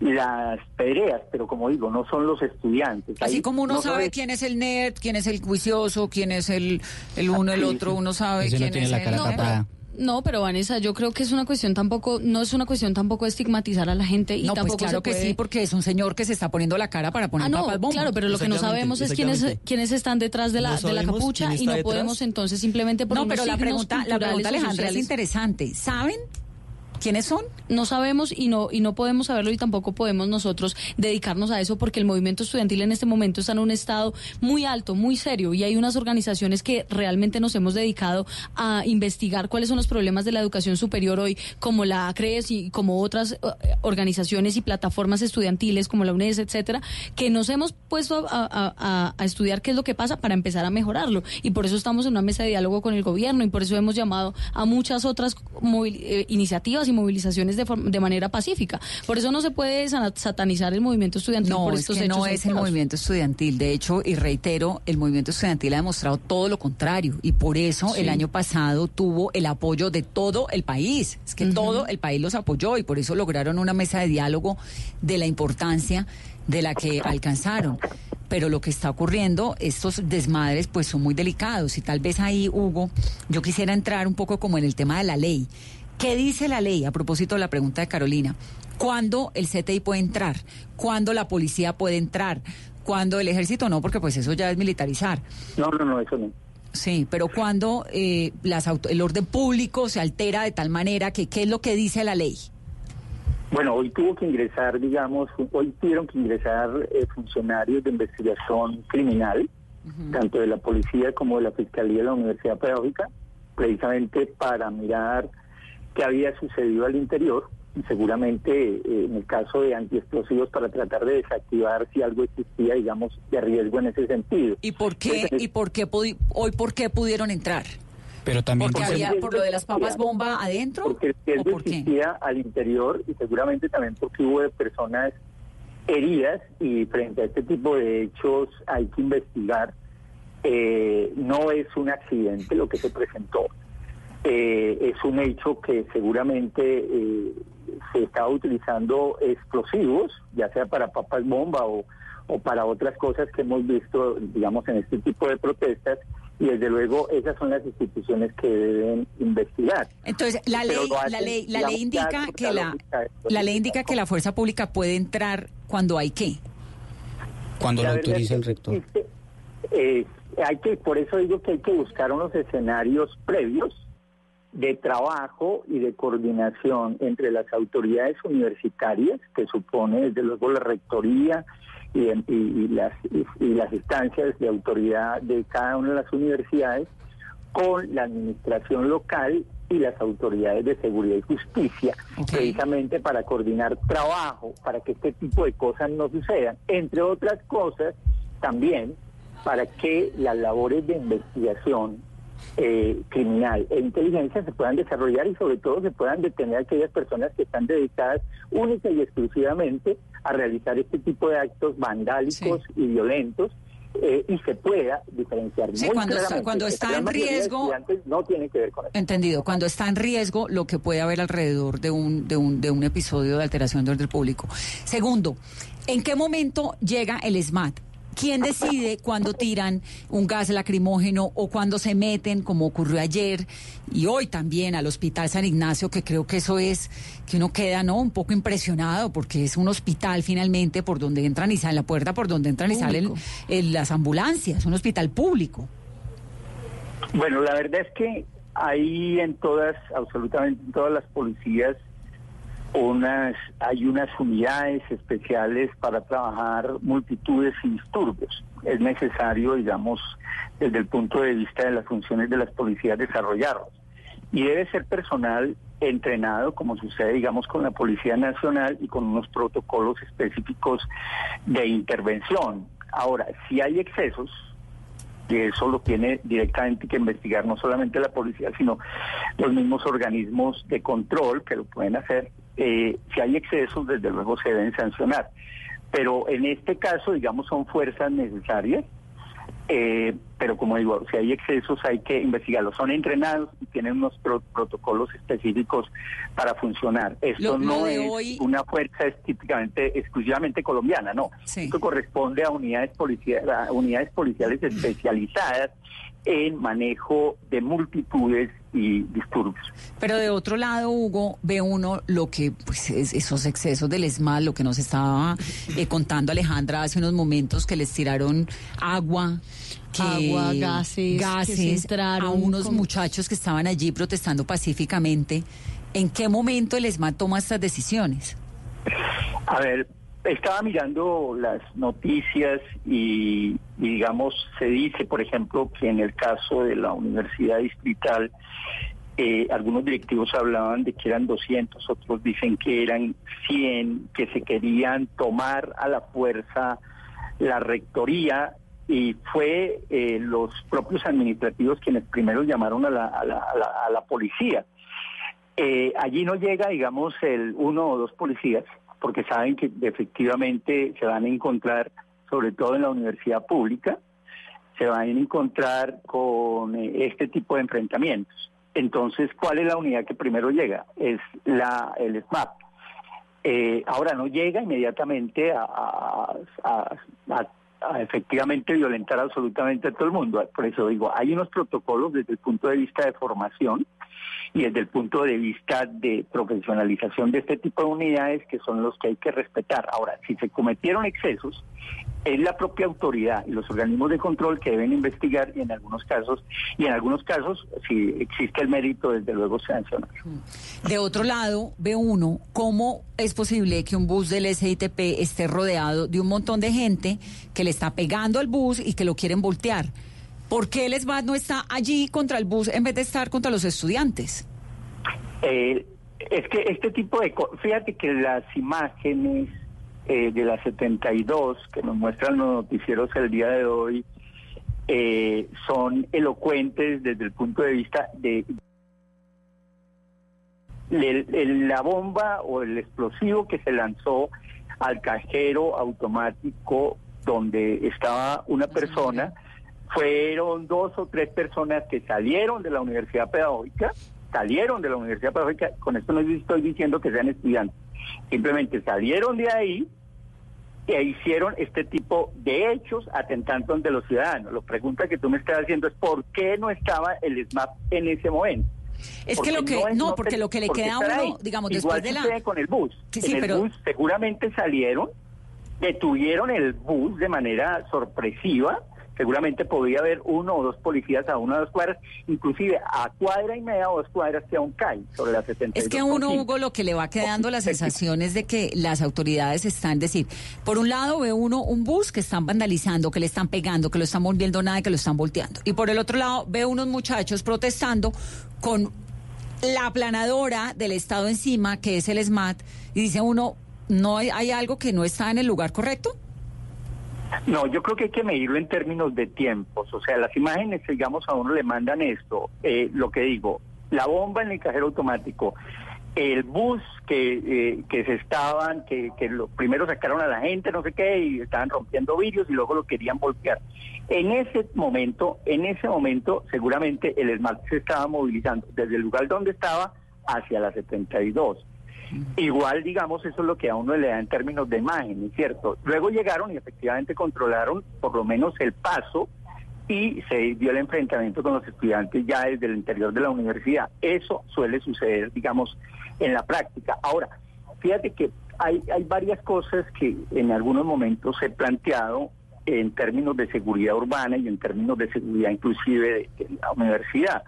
las pedreas, pero como digo, no son los estudiantes. Así Ahí como uno no sabe sabe- quién es el nerd, quién es el juicioso, quién es el, el uno, el otro, uno sabe Ese no quién tiene es la el... cara No, tapada. No, pero Vanessa, yo creo que es una cuestión tampoco, no es una cuestión tampoco de estigmatizar a la gente y No, pues tampoco claro se que puede- sí, porque es un señor que se está poniendo la cara para poner Ah, no, papas bombas. claro, pero lo que no sabemos es quiénes, quiénes están detrás de la, No de la capucha y no detrás. podemos entonces simplemente por No, unos pero la signos pregunta, la Alejandra es interesante. ¿Saben quiénes son? No sabemos y no y no podemos saberlo y tampoco podemos nosotros dedicarnos a eso porque el movimiento estudiantil en este momento está en un estado muy alto, muy serio y hay unas organizaciones que realmente nos hemos dedicado a investigar cuáles son los problemas de la educación superior hoy, como la CRES y como otras eh, organizaciones y plataformas estudiantiles como la UNES, etcétera, que nos hemos puesto a, a- estudiar qué es lo que pasa para empezar a mejorarlo y por eso estamos en una mesa de diálogo con el gobierno y por eso hemos llamado a muchas otras eh, iniciativas y movilizaciones de, de manera pacífica. Por eso no se puede sa- satanizar el movimiento estudiantil No, por es estos que hechos no es el movimiento estudiantil. De hecho, y reitero, el movimiento estudiantil ha demostrado todo lo contrario. Y por eso Sí. el año pasado tuvo el apoyo de todo el país. Es que todo el país los apoyó y por eso lograron una mesa de diálogo de la importancia de la que alcanzaron. Pero lo que está ocurriendo, estos desmadres, pues son muy delicados. Y tal vez ahí, Hugo, yo quisiera entrar un poco como en el tema de la ley. ¿Qué dice la ley a propósito de la pregunta de Carolina? ¿Cuándo el CTI puede entrar? ¿Cuándo la policía puede entrar? ¿Cuándo el ejército no? Porque pues eso ya es militarizar. No, no, no, eso no. Sí, pero cuando eh, las auto- el orden público se altera de tal manera que qué es lo que dice la ley. Bueno, hoy tuvo que ingresar, digamos, hoy tuvieron que ingresar eh, funcionarios de investigación criminal, tanto de la policía como de la Fiscalía de la Universidad Pedagógica, precisamente para mirar qué había sucedido al interior y seguramente eh, en el caso de antiexplosivos para tratar de desactivar si algo existía, digamos, de riesgo en ese sentido. ¿Y por qué y por qué pudi- hoy por qué pudieron entrar? Pero también Porque dice- había por lo de las papas bomba adentro. Porque el riesgo existía al interior y seguramente también porque hubo de personas heridas y frente a este tipo de hechos hay que investigar. Eh, no es un accidente lo que se presentó. Eh, es un hecho que seguramente eh, se estaba utilizando explosivos, ya sea para papas bomba o, o para otras cosas que hemos visto, digamos, en este tipo de protestas. Y desde luego esas son las instituciones que deben investigar. Entonces, la ley, hacen, la ley, la ley indica que la la, ley indica que la fuerza pública puede entrar cuando hay qué. Cuando lo La autoriza el que rector. existe, eh, hay que, por eso digo que hay que buscar unos escenarios previos de trabajo y de coordinación entre las autoridades universitarias, que supone desde luego la rectoría y, y- y las, y- y las instancias de autoridad de cada una de las universidades, con la administración local y las autoridades de seguridad y justicia, precisamente para coordinar trabajo, para que este tipo de cosas no sucedan. Entre otras cosas, también para que las labores de investigación eh, criminal e inteligencia se puedan desarrollar y sobre todo se puedan detener a aquellas personas que están dedicadas única y exclusivamente a realizar este tipo de actos vandálicos y violentos eh, y se pueda diferenciar Sí, muy cuando está- cuando en riesgo- estudiantes no tiene que ver con eso. Entendido. Cuando está en riesgo lo que puede haber alrededor de un, de un, de un episodio de alteración de orden público. Segundo, ¿en qué momento llega el SMAT? ¿Quién decide cuándo tiran un gas lacrimógeno o cuando se meten, como ocurrió ayer y hoy también al Hospital San Ignacio, que creo que eso es, que uno queda ¿no? un poco impresionado porque es un hospital finalmente por donde entran y salen, la puerta por donde entran y salen eh, las ambulancias, un hospital público. Bueno, la verdad es que hay en todas, absolutamente en todas las policías, unas, hay unas unidades especiales para trabajar multitudes y disturbios. Es necesario, digamos, desde el punto de vista de las funciones de las policías, desarrollarlos. Y debe ser personal entrenado, como sucede, digamos, con la Policía Nacional y con unos protocolos específicos de intervención. Ahora, si hay excesos, y eso lo tiene directamente que investigar no solamente la policía, sino los mismos organismos de control que lo pueden hacer. Eh, si hay excesos, desde luego se deben sancionar. Pero en este caso, digamos, son fuerzas necesarias. eh, pero como digo, si hay excesos hay que investigarlos. Son entrenados y tienen unos pro- protocolos específicos para funcionar. Esto Lo- no es hoy- una fuerza es típicamente, exclusivamente colombiana, no. Esto corresponde a unidades, a unidades policiales especializadas en manejo de multitudes y disturbios. Pero de otro lado, Hugo, ve uno lo que, pues, es esos excesos del ESMAD, lo que nos estaba eh, contando Alejandra hace unos momentos, que les tiraron agua. Que Agua, gases, gases a unos con- muchachos que estaban allí protestando pacíficamente. ¿En qué momento el ESMAD toma estas decisiones? A ver, estaba mirando las noticias y, y, digamos, se dice, por ejemplo, que en el caso de la Universidad Distrital, eh, algunos directivos hablaban de que eran 200, otros dicen que eran 100, que se querían tomar a la fuerza la rectoría y fue eh, los propios administrativos quienes primero llamaron a la, a la, a la, a la policía. Eh, allí no llega, digamos, el uno o dos policías, porque saben que efectivamente se van a encontrar, sobre todo en la universidad pública, se van a encontrar con eh, este tipo de enfrentamientos. Entonces, ¿cuál es la unidad que primero llega? Es la el SMAP. Eh, ahora no llega inmediatamente a, a- efectivamente violentar absolutamente a todo el mundo. Por eso digo, hay unos protocolos desde el punto de vista de formación y desde el punto de vista de profesionalización de este tipo de unidades que son los que hay que respetar. Ahora, si se cometieron excesos, es la propia autoridad y los organismos de control que deben investigar y en algunos casos, y en algunos casos, si existe el mérito, desde luego sancionar. De otro lado, ve uno cómo es posible que un bus del SITP esté rodeado de un montón de gente que le está pegando al bus y que lo quieren voltear. ¿Por qué el SBAT no está allí contra el bus en vez de estar contra los estudiantes? Eh, es que este tipo de fíjate que las imágenes eh, de la 72 que nos muestran los noticieros el día de hoy eh, son elocuentes desde el punto de vista de el- el- la bomba o el explosivo que se lanzó al cajero automático donde estaba una persona, fueron dos o tres personas que salieron de la universidad pedagógica, salieron de la universidad pedagógica, con esto no estoy diciendo que sean estudiantes, simplemente salieron de ahí e hicieron este tipo de hechos atentando ante los ciudadanos. La pregunta que tú me estás haciendo es ¿por qué no estaba el SMAP en ese momento? Es Porque que lo que- es- no, porque lo que le queda a uno, digamos, Igual después de la- con el bus. Sí, sí, en el pero- bus seguramente salieron, detuvieron el bus de manera sorpresiva, seguramente podría haber uno o dos policías a una o dos cuadras, inclusive a cuadra y media o dos cuadras que aún cae sobre la 72. Es que a uno, Hugo, lo que le va quedando la sensación es de que las autoridades están, decir, por un lado ve uno un bus que están vandalizando, que le están pegando, que lo están volviendo nada, que lo están volteando. Y por el otro lado ve unos muchachos protestando con la aplanadora del Estado encima, que es el SMAT, y dice uno, ¿no hay, hay algo que no está en el lugar correcto? No, yo creo que hay que medirlo en términos de tiempos. O sea, las imágenes, digamos, a uno le mandan esto. Eh, lo que digo, la bomba en el cajero automático, el bus que, eh, que se estaban, que, que lo primero sacaron a la gente, no sé qué, y estaban rompiendo vidrios y luego lo querían voltear. En ese momento, en ese momento, seguramente el SMART se estaba movilizando desde el lugar donde estaba hacia la 72. Igual, digamos, eso es lo que a uno le da en términos de imagen, ¿cierto? Luego llegaron y efectivamente controlaron por lo menos el paso y se dio el enfrentamiento con los estudiantes ya desde el interior de la universidad. Eso suele suceder, digamos, en la práctica. Ahora, fíjate que hay, hay varias cosas que en algunos momentos he planteado en términos de seguridad urbana y en términos de seguridad inclusive de, la universidad.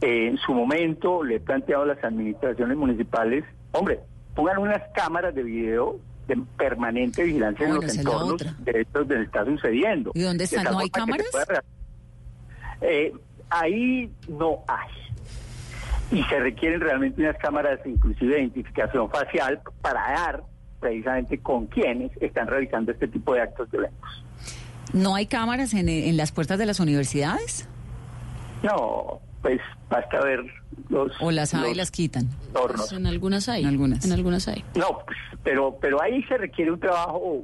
en su momento le he planteado a las administraciones municipales, hombre, pongan unas cámaras de video de permanente vigilancia en los entornos de esto donde está sucediendo. ¿Y dónde están? ¿No hay cámaras? Eh, ahí no hay. Y se requieren realmente unas cámaras, inclusive de identificación facial, para dar precisamente con quienes están realizando este tipo de actos violentos. ¿No hay cámaras en, en las puertas de las universidades? No, pues basta ver los... O las hay y las quitan. Pues en algunas hay. En algunas. En algunas hay. No, pues, pero, pero ahí se requiere un trabajo,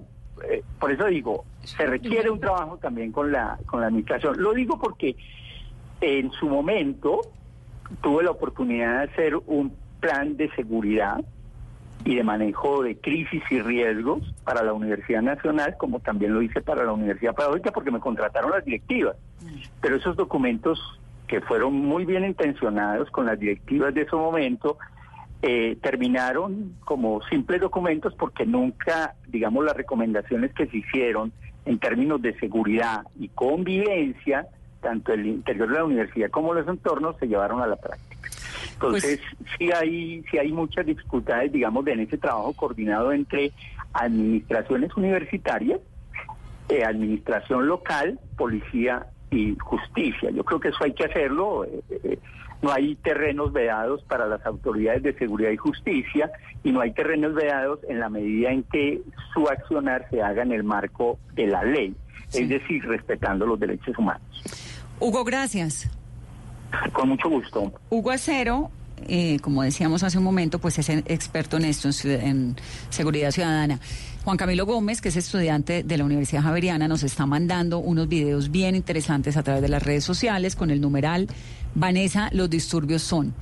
eh, por eso digo, se requiere un trabajo también con la, con la administración. Lo digo porque en su momento tuve la oportunidad de hacer un plan de seguridad y de manejo de crisis y riesgos para la Universidad Nacional, como también lo hice para la Universidad Pedagógica, porque me contrataron las directivas. Pero esos documentos que fueron muy bien intencionados con las directivas de ese momento, eh, terminaron como simples documentos porque nunca, digamos, las recomendaciones que se hicieron en términos de seguridad y convivencia, tanto el interior de la universidad como los entornos, se llevaron a la práctica. Entonces, pues sí hay sí hay muchas dificultades, digamos, en ese trabajo coordinado entre administraciones universitarias, eh, administración local, policía y justicia. Yo creo que eso hay que hacerlo. Eh, eh, no hay terrenos vedados para las autoridades de seguridad y justicia y no hay terrenos vedados en la medida en que su accionar se haga en el marco de la ley, es decir, respetando los derechos humanos. Hugo, gracias. Con mucho gusto. Hugo Acero, eh, como decíamos hace un momento, pues es experto en esto, en, seguridad ciudadana. Juan Camilo Gómez, que es estudiante de la Universidad Javeriana, nos está mandando unos videos bien interesantes a través de las redes sociales con el numeral Vanessa, los disturbios son.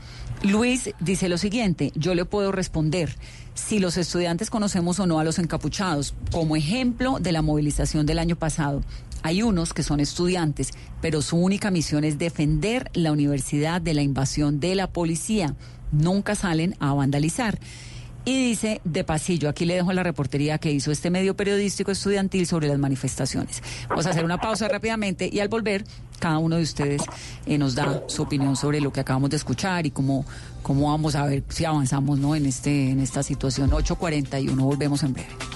Luis dice lo siguiente, yo le puedo responder si los estudiantes conocemos o no a los encapuchados, como ejemplo de la movilización del año pasado. Hay unos que son estudiantes, pero su única misión es defender la universidad de la invasión de la policía. Nunca salen a vandalizar. Y dice de pasillo, aquí le dejo la reportería que hizo este medio periodístico estudiantil sobre las manifestaciones. Vamos a hacer una pausa rápidamente y al volver, cada uno de ustedes eh, nos da su opinión sobre lo que acabamos de escuchar y cómo, cómo vamos a ver si avanzamos ¿no? en, este, en esta situación. 8.41, volvemos en breve.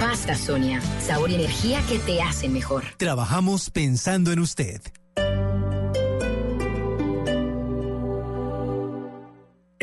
Pasta Sonia, sabor y energía que te hacen mejor. Trabajamos pensando en usted.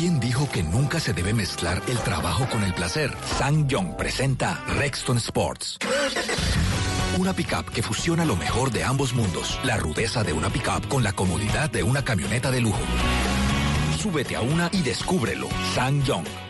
¿Quién dijo que nunca se debe mezclar el trabajo con el placer? Sang Young presenta Rexton Sports. Una pickup que fusiona lo mejor de ambos mundos. La rudeza de una pickup con la comodidad de una camioneta de lujo. Súbete a una y descúbrelo. Sang Yong.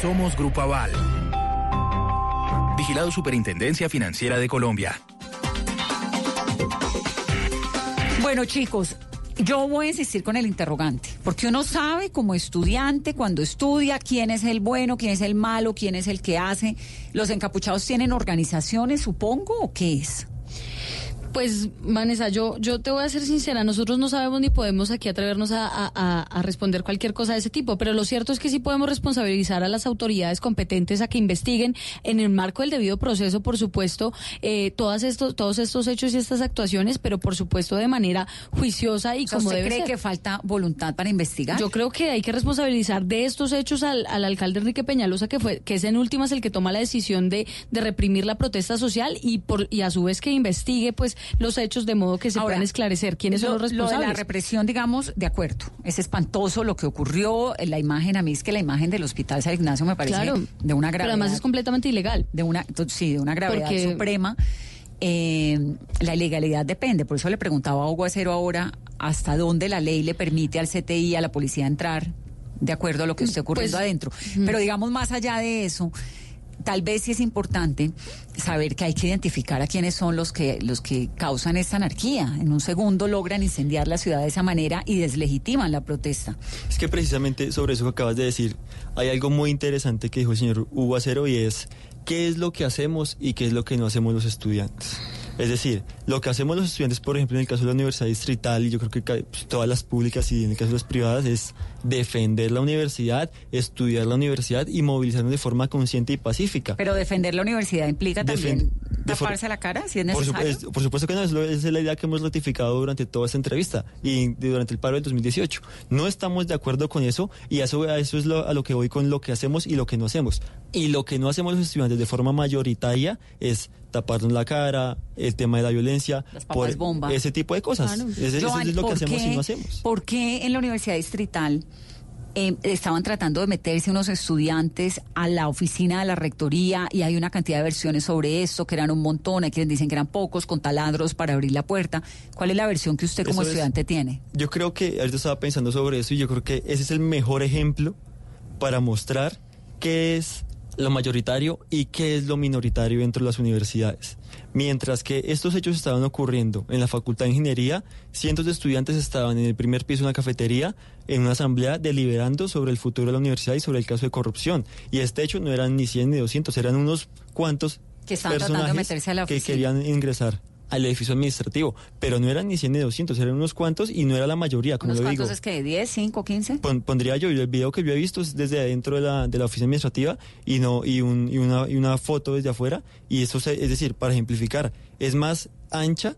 Somos Grupo Aval. Vigilado Superintendencia Financiera de Colombia. Bueno, chicos, yo voy a insistir con el interrogante, porque uno sabe como estudiante cuando estudia quién es el bueno, quién es el malo, quién es el que hace. ¿Los encapuchados tienen organizaciones, supongo, o qué es? Pues, Vanessa, yo, yo te voy a ser sincera, nosotros no sabemos ni podemos aquí atrevernos a, a- a responder cualquier cosa de ese tipo, pero lo cierto es que sí podemos responsabilizar a las autoridades competentes a que investiguen en el marco del debido proceso, por supuesto, eh, todas estos, todos estos hechos y estas actuaciones, pero por supuesto de manera juiciosa y O sea, como ¿Usted debe cree ser. que falta voluntad para investigar? Yo creo que hay que responsabilizar de estos hechos al, al alcalde Enrique Peñalosa, que fue, que es en últimas el que toma la decisión de, de reprimir la protesta social y por, y a su vez que investigue pues los hechos de modo que se Ahora, puedan esclarecer quiénes son lo- los Lo de responsables. la represión, digamos, de acuerdo. Es espantoso lo que ocurrió. La imagen, a mí es que la imagen del Hospital San Ignacio me parece Claro. de una Pero gravedad. además es completamente ilegal. De una, sí, de una gravedad Porque- suprema. Eh, la ilegalidad depende. Por eso le preguntaba a Hugo Acero ahora hasta dónde la ley le permite al CTI, a la policía entrar de acuerdo a lo que esté ocurriendo Pues, adentro. Pero digamos, más allá de eso, tal vez sí es importante saber que hay que identificar a quiénes son los que los que causan esta anarquía. En un segundo logran incendiar la ciudad de esa manera y deslegitiman la protesta. Es que precisamente sobre eso que acabas de decir, hay algo muy interesante que dijo el señor Hugo Acero y es qué es lo que hacemos y qué es lo que no hacemos los estudiantes. Es decir, lo que hacemos los estudiantes, por ejemplo, en el caso de la Universidad Distrital, y yo creo que pues, todas las públicas y en el caso de las privadas, es defender la universidad, estudiar la universidad y movilizarnos de forma consciente y pacífica. Pero defender la universidad implica también taparse la cara si es Por necesario. supuesto, por supuesto que no, esa es la idea que hemos ratificado durante toda esta entrevista y durante el paro del 2018. No estamos de acuerdo con eso y eso, a eso es lo, a lo que voy con lo que hacemos y lo que no hacemos. Y lo que no hacemos los estudiantes de forma mayoritaria es taparnos la cara, el tema de la violencia, Las papas bomba. ese tipo de cosas. Claro. Ese- eso es lo que ¿por hacemos qué- y no hacemos. ¿Por qué en la Universidad Distrital eh, estaban tratando de meterse unos estudiantes a la oficina de la rectoría y hay una cantidad de versiones sobre esto, que eran un montón, hay quienes dicen que eran pocos, con taladros para abrir la puerta? ¿Cuál es la versión que usted como Eso es- estudiante tiene? Yo creo que, ahorita estaba pensando sobre eso y yo creo que ese es el mejor ejemplo para mostrar qué es lo mayoritario y qué es lo minoritario dentro de las universidades. Mientras que estos hechos estaban ocurriendo en la Facultad de Ingeniería, cientos de estudiantes estaban en el primer piso de una cafetería, en una asamblea, deliberando sobre el futuro de la universidad y sobre el caso de corrupción. Y este hecho no eran ni 100 ni 200, eran unos cuantos Que estaban tratando de personajes meterse a la que querían ingresar al edificio administrativo, pero no eran ni 100 ni 200, eran unos cuantos y no era la mayoría, como ¿Unos lo digo. cuantos es que? ¿10, 5, 15? Pon- pondría yo, el video que yo he visto es desde adentro de la, de la oficina administrativa y no y, un, y, una, y una foto desde afuera. Y eso se- es decir, para ejemplificar, es más ancha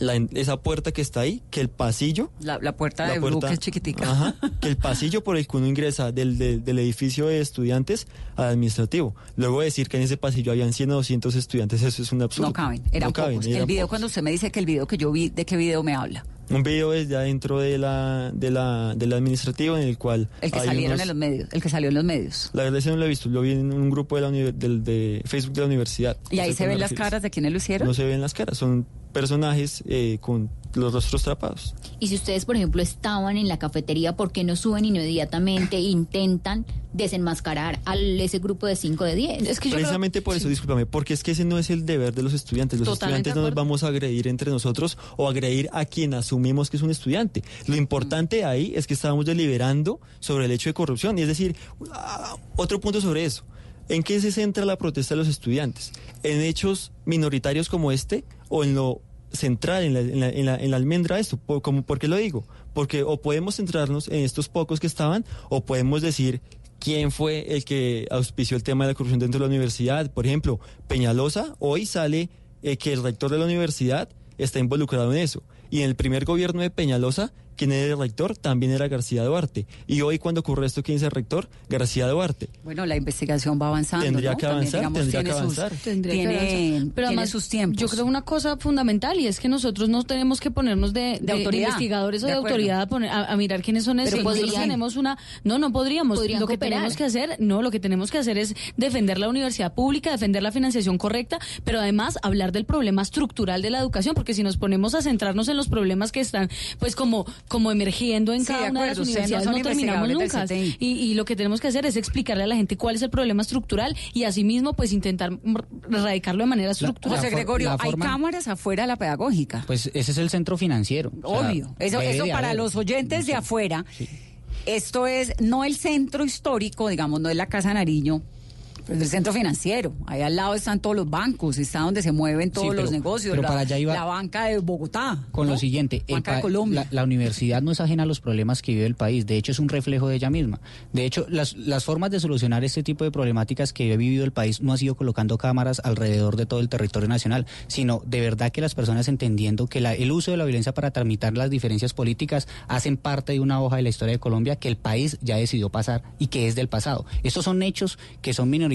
la esa puerta que está ahí que el pasillo. La, la puerta La de Blue, puerta- que es chiquitica. Ajá, que el pasillo por el que uno ingresa del, del, del edificio de estudiantes al administrativo. Luego decir que en ese pasillo habían 100 o 200 estudiantes, eso es un absurdo. No caben, eran No caben, pocos. eran el video, pocos. cuando usted me dice que el video que yo vi, ¿de qué video me habla? Un video desde adentro de la, de la, del administrativo en el cual... El que hay salieron unos- en los medios, el que salió en los medios. La verdad es que no lo he visto, lo vi en un grupo de, la del, de Facebook de la universidad. Y ahí se ven las caras de quienes lo hicieron. No se ven las caras, son personajes eh, con los rostros trapados. Y si ustedes, por ejemplo, estaban en la cafetería, ¿por qué no suben inmediatamente e intentan desenmascarar a ese grupo de 5 de 10? Es Precisamente por eso, discúlpame, porque es que ese no es el deber de los estudiantes. Los Totalmente estudiantes no nos vamos a agredir entre nosotros o agredir a quien asumimos que es un estudiante. Lo importante ahí es que estábamos deliberando sobre el hecho de corrupción. Y es decir, ah, otro punto sobre eso. ¿En qué se centra la protesta de los estudiantes? ¿En hechos minoritarios como este o en lo centrar en la, en la, en la, en la almendra esto. Por, como, ¿Por qué lo digo? Porque o podemos centrarnos en estos pocos que estaban, o podemos decir quién fue el que auspició el tema de la corrupción dentro de la universidad. Por ejemplo, Peñalosa, hoy sale eh, que el rector de la universidad está involucrado en eso. Y en el primer gobierno de Peñalosa, quien era el rector también era García Duarte. Y hoy cuando ocurre esto, ¿quién es el rector? García Duarte. Bueno, la investigación va avanzando. Tendría ¿no? que También, avanzar, digamos, tendría tiene que sus- avanzar. Tendría que avanzar. Pero tiene además, sus tiempos. Yo creo una cosa fundamental y es que nosotros no tenemos que ponernos de, de- de autoridad. investigadores o De autoridad a, poner- a- a mirar quiénes son esos. Pero Nosotros tenemos una. No, no podríamos. Podrían lo que cooperar. tenemos que hacer, no, lo que tenemos que hacer es defender la universidad pública, defender la financiación correcta, pero además hablar del problema estructural de la educación, porque si nos ponemos a centrarnos en los problemas que están, pues como, como emergiendo en Sí, cada de una de las no universidades, son no, terminamos nunca. Y, y lo que tenemos que hacer es explicarle a la gente cuál es el problema estructural y asimismo, pues intentar erradicarlo de manera estructural. José Gregorio, hay forma- cámaras afuera de la pedagógica. Pues ese es el centro financiero. O sea, Obvio. Eso, eso para haber. los oyentes de afuera. Esto es no el centro histórico, digamos, no es la Casa Nariño. Pues el centro financiero, ahí al lado están todos los bancos, está donde se mueven todos pero- los negocios, pero la, para allá iba- la banca de Bogotá. Con ¿no? lo siguiente, Banca de Colombia. La, la universidad no es ajena a los problemas que vive el país, de hecho es un reflejo de ella misma. De hecho, las, las formas de solucionar este tipo de problemáticas que ha vivido el país no ha sido colocando cámaras alrededor de todo el territorio nacional, sino de verdad que las personas entendiendo que la- el uso de la violencia para tramitar las diferencias políticas hacen parte de una hoja de la historia de Colombia que el país ya decidió pasar y que es del pasado. Estos son hechos que son minoritarios,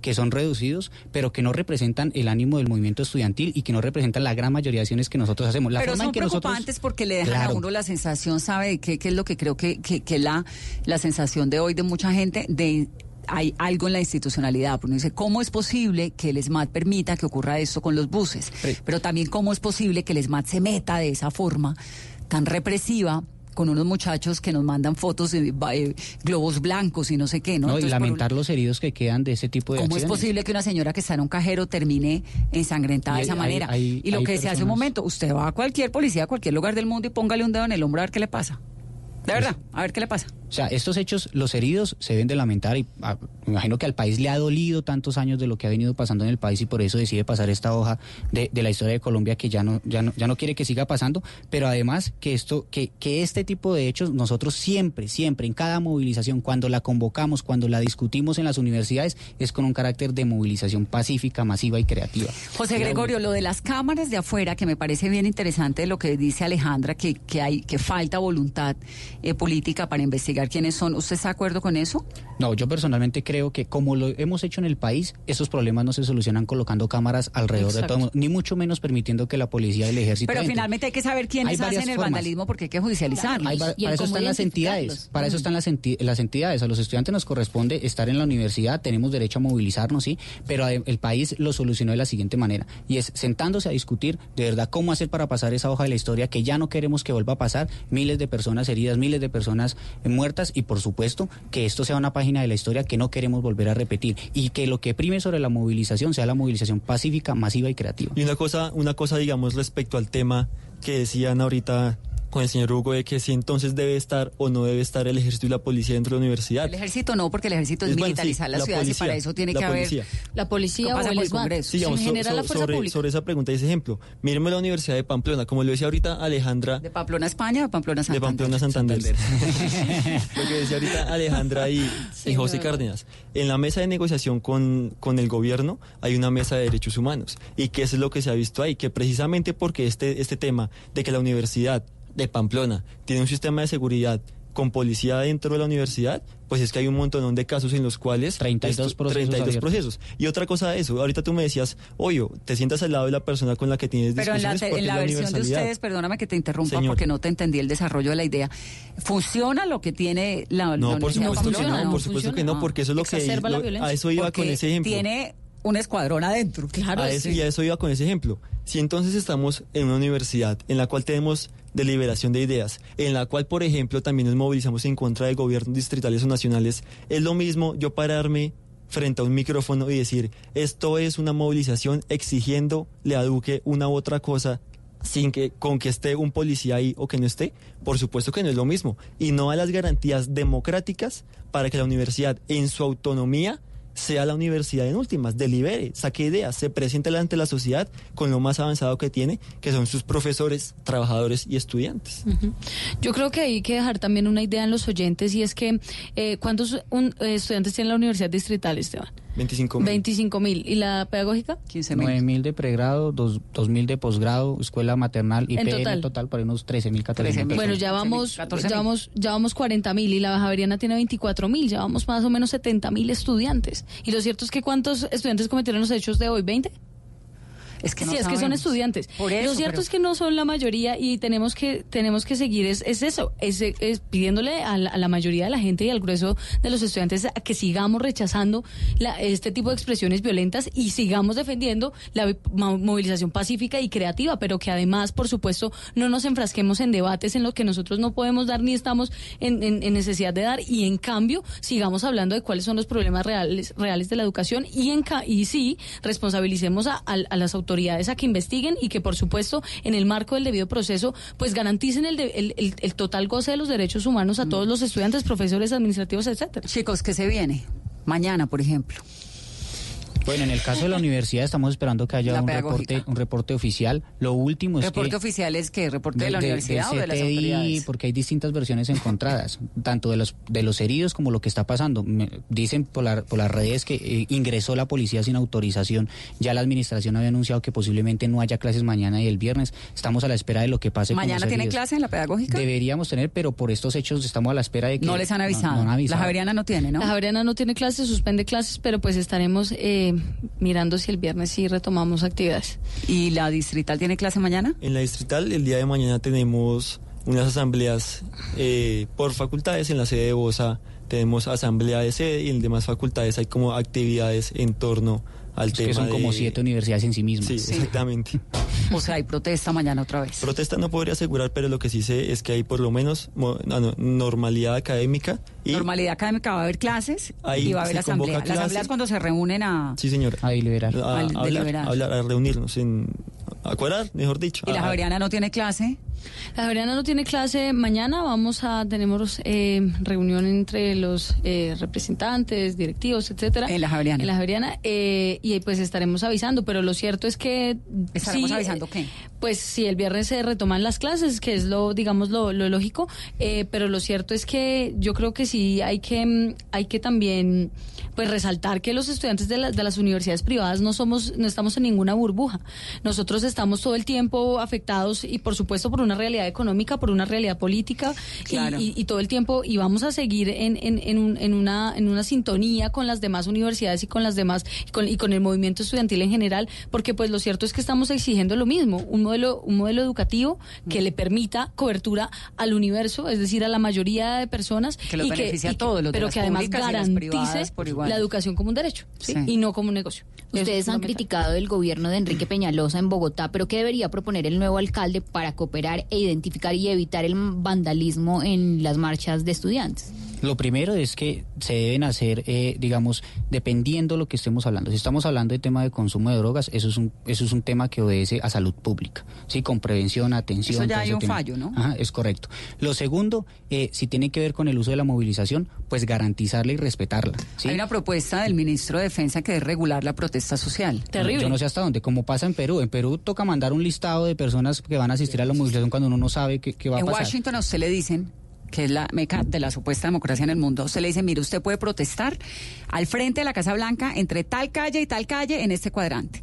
que son reducidos, pero que no representan el ánimo del movimiento estudiantil y que no representan la gran mayoría de acciones que nosotros hacemos. La Pero forma son en que nosotros- preocupantes porque le dejan a Claro. uno la sensación, ¿sabe de qué? ¿Qué es lo que creo que, que, que la, la sensación de hoy de mucha gente? de hay algo en la institucionalidad, porque uno dice, ¿cómo es posible que el SMAT permita que ocurra esto con los buses? Pero también, ¿cómo es posible que el SMAT se meta de esa forma tan represiva con unos muchachos que nos mandan fotos de eh, globos blancos y no sé qué, ¿no? No, y un- lamentar los heridos que quedan de ese tipo de ¿Cómo es posible que una señora que está en un cajero termine ensangrentada de esa manera? hay- y lo que decía hace un personas- momento, usted va a cualquier policía, a cualquier lugar del mundo y póngale un dedo en el hombro a ver qué le pasa. De verdad, a ver qué le pasa. O sea, estos hechos, los heridos se deben de lamentar y ah, me imagino que al país le ha dolido tantos años de lo que ha venido pasando en el país y por eso decide pasar esta hoja de, de la historia de Colombia que ya no, ya no, ya no quiere que siga pasando, pero además que esto, que, que este tipo de hechos nosotros siempre, siempre, en cada movilización, cuando la convocamos, cuando la discutimos en las universidades, es con un carácter de movilización pacífica, masiva y creativa. José Gregorio, lo de las cámaras de afuera, que me parece bien interesante lo que dice Alejandra, que, que hay, que falta voluntad eh, política para investigar quiénes son. ¿Usted está de acuerdo con eso? No, yo personalmente creo que como lo hemos hecho en el país, esos problemas no se solucionan colocando cámaras alrededor de todo, el mundo, ni mucho menos permitiendo que la policía y el ejército. Pero finalmente hay que saber quiénes Hay hacen el formas. vandalismo porque hay que judicializarlos. Hay para eso están las entidades, para eso están las, enti- las entidades. A los estudiantes nos corresponde estar en la universidad, tenemos derecho a movilizarnos, sí, pero el país lo solucionó de la siguiente manera y es sentándose a discutir de verdad cómo hacer para pasar esa hoja de la historia que ya no queremos que vuelva a pasar, miles de personas heridas, miles de personas muertas y por supuesto que esto sea una página de la historia que no queremos volver a repetir y que lo que prime sobre la movilización sea la movilización pacífica, masiva y creativa. Y una cosa, una cosa, digamos, respecto al tema que decían ahorita con el señor Hugo de que si entonces debe estar o no debe estar el ejército y la policía dentro de la universidad. El ejército no, porque el ejército es, Es bueno, sí, militarizar las la ciudades y para eso tiene que policía. haber La policía ¿Qué pasa o el. Congreso? Sí, digamos, en so- general so- la fuerza sobre, pública. sobre esa pregunta y ese ejemplo. Miremos la Universidad de Pamplona, como lo decía ahorita Alejandra. ¿De Pamplona, España o Pamplona, De Santander? Pamplona, Santander. lo que decía ahorita Alejandra y, y José Cárdenas. En la mesa de negociación con, con el gobierno hay una mesa de derechos humanos. ¿Y qué es lo que se ha visto ahí? Que precisamente porque este, este tema de que la Universidad de Pamplona tiene un sistema de seguridad con policía dentro de la universidad, pues es que hay un montón de casos en los cuales... 32 esto- procesos 32 abiertos. procesos. Y otra cosa de eso, ahorita tú me decías, oye, te sientas al lado de la persona con la que tienes Pero en la, discusiones te- porque en es la versión de ustedes, perdóname que te interrumpa Señor. porque no te entendí el desarrollo de la idea. ¿Funciona lo que tiene la No, la por supuesto que no, por supuesto que no, porque eso es lo que la lo- violencia. a eso iba con Porque ese ejemplo. Tiene un escuadrón adentro. a eso, Y a eso iba con ese ejemplo. Si entonces estamos en una universidad en la cual tenemos deliberación de ideas, en la cual, por ejemplo, también nos movilizamos en contra de gobiernos distritales o nacionales, es lo mismo yo pararme frente a un micrófono y decir, esto es una movilización exigiéndole a Duque una u otra cosa sin que con que esté un policía ahí o que no esté, por supuesto que no es lo mismo. Y no a las garantías democráticas para que la universidad en su autonomía sea la universidad en últimas, delibere, saque ideas, se presente ante la sociedad con lo más avanzado que tiene, que son sus profesores, trabajadores y estudiantes. Yo creo que hay que dejar también una idea en los oyentes y es que eh, ¿cuántos un- eh, estudiantes tiene la Universidad Distrital, Esteban? 25 mil. 25 mil. ¿Y la pedagógica? 15 9 mil de pregrado, 2 mil de posgrado, escuela maternal y En PN total. total para unos 13 mil, 14 mil. Bueno, ya vamos, 14.000. ya vamos, ya vamos 40 mil y la Javeriana tiene 24 mil, ya vamos más o menos 70 mil estudiantes. Y lo cierto es que ¿cuántos estudiantes cometieron los hechos de hoy? ¿20? Es que no sí, es que son estudiantes. Por eso, lo cierto pero- es que no son la mayoría y tenemos que tenemos que seguir es, es eso, es, es pidiéndole a la, a la mayoría de la gente y al grueso de los estudiantes a que sigamos rechazando la- este tipo de expresiones violentas y sigamos defendiendo la vi- mo- movilización pacífica y creativa, pero que además, por supuesto, no nos enfrasquemos en debates en los que nosotros no podemos dar ni estamos en, en- en necesidad de dar y en cambio sigamos hablando de cuáles son los problemas reales reales de la educación y en ca- y sí responsabilicemos a, a- a las autoridades a que investiguen y que por supuesto en el marco del debido proceso pues garanticen el, de- el, el- el total goce de los derechos humanos a todos los estudiantes, profesores, administrativos, etcétera. Chicos, ¿qué se viene? Mañana, por ejemplo. Bueno, en el caso de la universidad estamos esperando que haya La un reporte, un reporte oficial. Lo último es ¿Reporte que oficial es que ¿Reporte de, la universidad o de las autoridades? porque hay distintas versiones encontradas, tanto de los de los heridos como lo que está pasando. Me- dicen por, la- por las redes que eh, ingresó la policía sin autorización. Ya la administración había anunciado que posiblemente no haya clases mañana y el viernes. Estamos a la espera de lo que pase. con ¿Mañana los tienen clase en la pedagógica? Deberíamos tener, pero por estos hechos estamos a la espera de que No les han avisado. no han La avisado. Javeriana no tiene, ¿no? La Javeriana no tiene clases, suspende clases, pero pues estaremos eh, mirando si el viernes sí retomamos actividades. ¿Y la distrital tiene clase mañana? En la distrital, el día de mañana tenemos unas asambleas eh, por facultades. En la sede de Bosa tenemos asamblea de sede y en demás facultades hay como actividades en torno al Es tema que son como de- siete universidades en sí mismas. Sí, exactamente. O sea, hay protesta mañana otra vez. Protesta no podría asegurar, pero lo que sí sé es que hay por lo menos mo- ah, no, normalidad académica y Normalidad académica va a haber clases Ahí y va a haber se asamblea. convoca Las asambleas cuando se reúnen a... Sí, señora. A deliberar. A, Al hablar, deliberar. a hablar, a reunirnos, en, a cuadrar, mejor dicho. ¿Y la a- Javeriana no tiene clase? La Javeriana no tiene clase mañana, vamos a tenemos eh, reunión entre los eh, representantes, directivos, etcétera. En la Javeriana. En la Javeriana eh, y pues estaremos avisando, pero lo cierto es que ¿Estaremos sí, avisando eh, qué? Pues si el viernes se retoman las clases, que es lo digamos lo, lo lógico, eh, pero lo cierto es que yo creo que sí hay que mm, hay que también pues resaltar que los estudiantes de, las de las universidades privadas no somos no estamos en ninguna burbuja. Nosotros estamos todo el tiempo afectados y por supuesto por una realidad económica, por una realidad política y- Claro. y, y todo el tiempo y vamos a seguir en, en, en, un- en una en una sintonía con las demás universidades y con las demás y con, y con el movimiento estudiantil en general, porque pues lo cierto es que estamos exigiendo lo mismo, un modelo un modelo educativo que le permita cobertura al universo, es decir, a la mayoría de personas Que los y beneficie a y todos, los pero que además garantice por igual. la educación como un derecho ¿sí? Sí. y no como un negocio. Ustedes han criticado el gobierno de Enrique Peñalosa en Bogotá, pero ¿qué debería proponer el nuevo alcalde para cooperar e identificar y evitar el vandalismo en las marchas de estudiantes? Lo primero es que se deben hacer, eh, digamos, dependiendo lo que estemos hablando. Si estamos hablando de tema de consumo de drogas, eso es un, eso es un tema que obedece a salud pública, sí, con prevención, atención. Eso ya hay un tema. fallo, ¿no? Ajá, es correcto. Lo segundo, eh, si tiene que ver con el uso de la movilización, pues garantizarla y respetarla. ¿sí? Hay una propuesta del ministro de Defensa que es regular la protesta social. Yo no sé hasta dónde, como pasa en Perú. En Perú toca mandar un listado de personas que van a asistir a la movilización cuando uno no sabe qué, qué va En a pasar. Washington a usted le dicen que es la meca de la supuesta democracia en el mundo. Usted le dice, mire, usted puede protestar al frente de la Casa Blanca entre tal calle y tal calle en este cuadrante.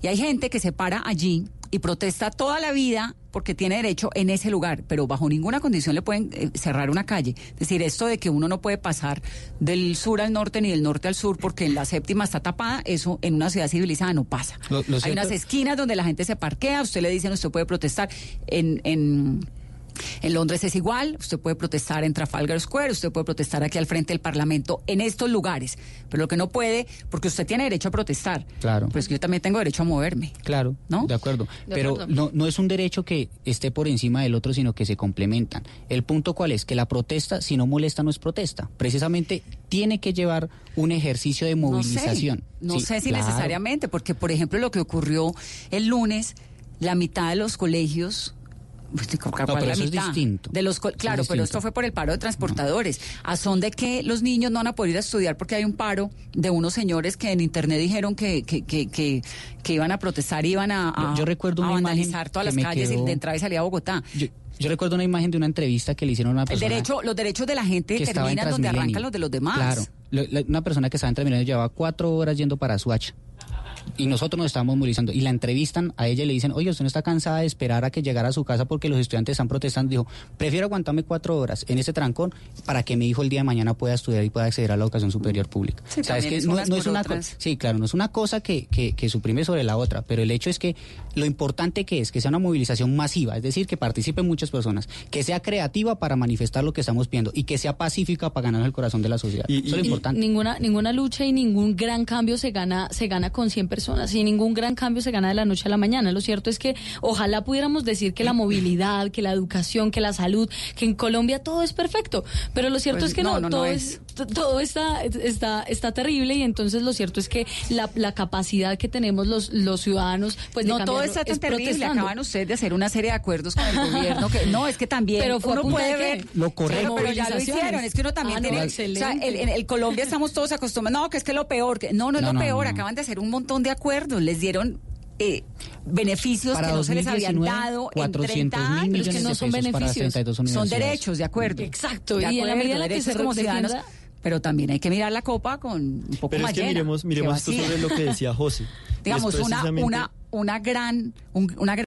Y hay gente que se para allí y protesta toda la vida porque tiene derecho en ese lugar, pero bajo ninguna condición le pueden eh, cerrar una calle. Es decir, esto de que uno no puede pasar del sur al norte ni del norte al sur porque en la séptima está tapada, eso en una ciudad civilizada no pasa. Lo- lo hay cierto- unas esquinas donde la gente se parquea, usted le dicen, usted puede protestar en... en en Londres es igual, usted puede protestar en Trafalgar Square, usted puede protestar aquí al frente del Parlamento, en estos lugares, pero lo que no puede, porque usted tiene derecho a protestar, Claro. pues yo también tengo derecho a moverme. Claro, ¿No? de acuerdo. De Pero acuerdo. No, no es un derecho que esté por encima del otro, sino que se complementan. El punto cuál es, que la protesta, si no molesta, no es protesta. Precisamente tiene que llevar un ejercicio de movilización. No sé, no Sí, sé si claro. necesariamente, porque por ejemplo lo que ocurrió el lunes, la mitad de los colegios pues, ¿cuál No, pero la eso es mitad? distinto. De los, es claro, pero distinto. esto fue por el paro de transportadores. ¿A son de que los niños no van a poder ir a estudiar porque hay un paro de unos señores que en internet dijeron que, que, que, que, que iban a protestar, iban a, a- Yo- yo recuerdo a una imagen vandalizar todas las calles y de entrada y salida a Bogotá? Yo, yo recuerdo una imagen de una entrevista que le hicieron a una El persona. derecho, los derechos de la gente terminan donde arrancan los de los demás. Claro, una persona que estaba en Transmilenio llevaba cuatro horas yendo para Suacha. Y nosotros nos estábamos movilizando. Y la entrevistan a ella y le dicen, oye, usted no está cansada de esperar a que llegara a su casa porque los estudiantes están protestando. Dijo, prefiero aguantarme cuatro horas en ese trancón para que mi hijo el día de mañana pueda estudiar y pueda acceder a la educación superior pública. Sí, o sea, es también que no, es una cosa. Sí, claro, no es una cosa que, que, que suprime sobre la otra, pero el hecho es que lo importante que es que sea una movilización masiva, es decir, que participen muchas personas, que sea creativa para manifestar lo que estamos viendo y que sea pacífica para ganar el corazón de la sociedad. Eso es lo importante. Ninguna, ninguna lucha y ningún gran cambio se gana, se gana con 100 personas y ningún gran cambio se gana de la noche a la mañana. Lo cierto es que ojalá pudiéramos decir que la movilidad, que la educación, que la salud, que en Colombia todo es perfecto. Pero lo cierto Pues es que no, no, no, todo no es, todo está, está, está terrible y entonces lo cierto es que la, la capacidad que tenemos los, los ciudadanos, pues de no todo está tan es terrible. protestando. Acaban ustedes de hacer una serie de acuerdos con el gobierno. que No, es que también Pero fue uno puede ver. Lo correcto. Pero, pero ya lo hicieron. Es que uno también Ah, no, tiene. excelente. O sea, el- en el Colombia estamos todos acostumbrados. No, que es que lo peor. Que, no, no es No, lo no, peor. no. Acaban de hacer un montón de acuerdos. Les dieron. eh, beneficios Para que no se les habían 2019, dado en 400 30 mil años. millones que no son beneficios. 32 Son derechos, de acuerdo. Exacto, De y en la acuerdo, medida en la que derechos se como ciudadanos. Pero también hay que mirar la copa con un poco Pero más es que llena, miremos, miremos esto sobre lo que decía José. Digamos, una, una, una gran, un- una gran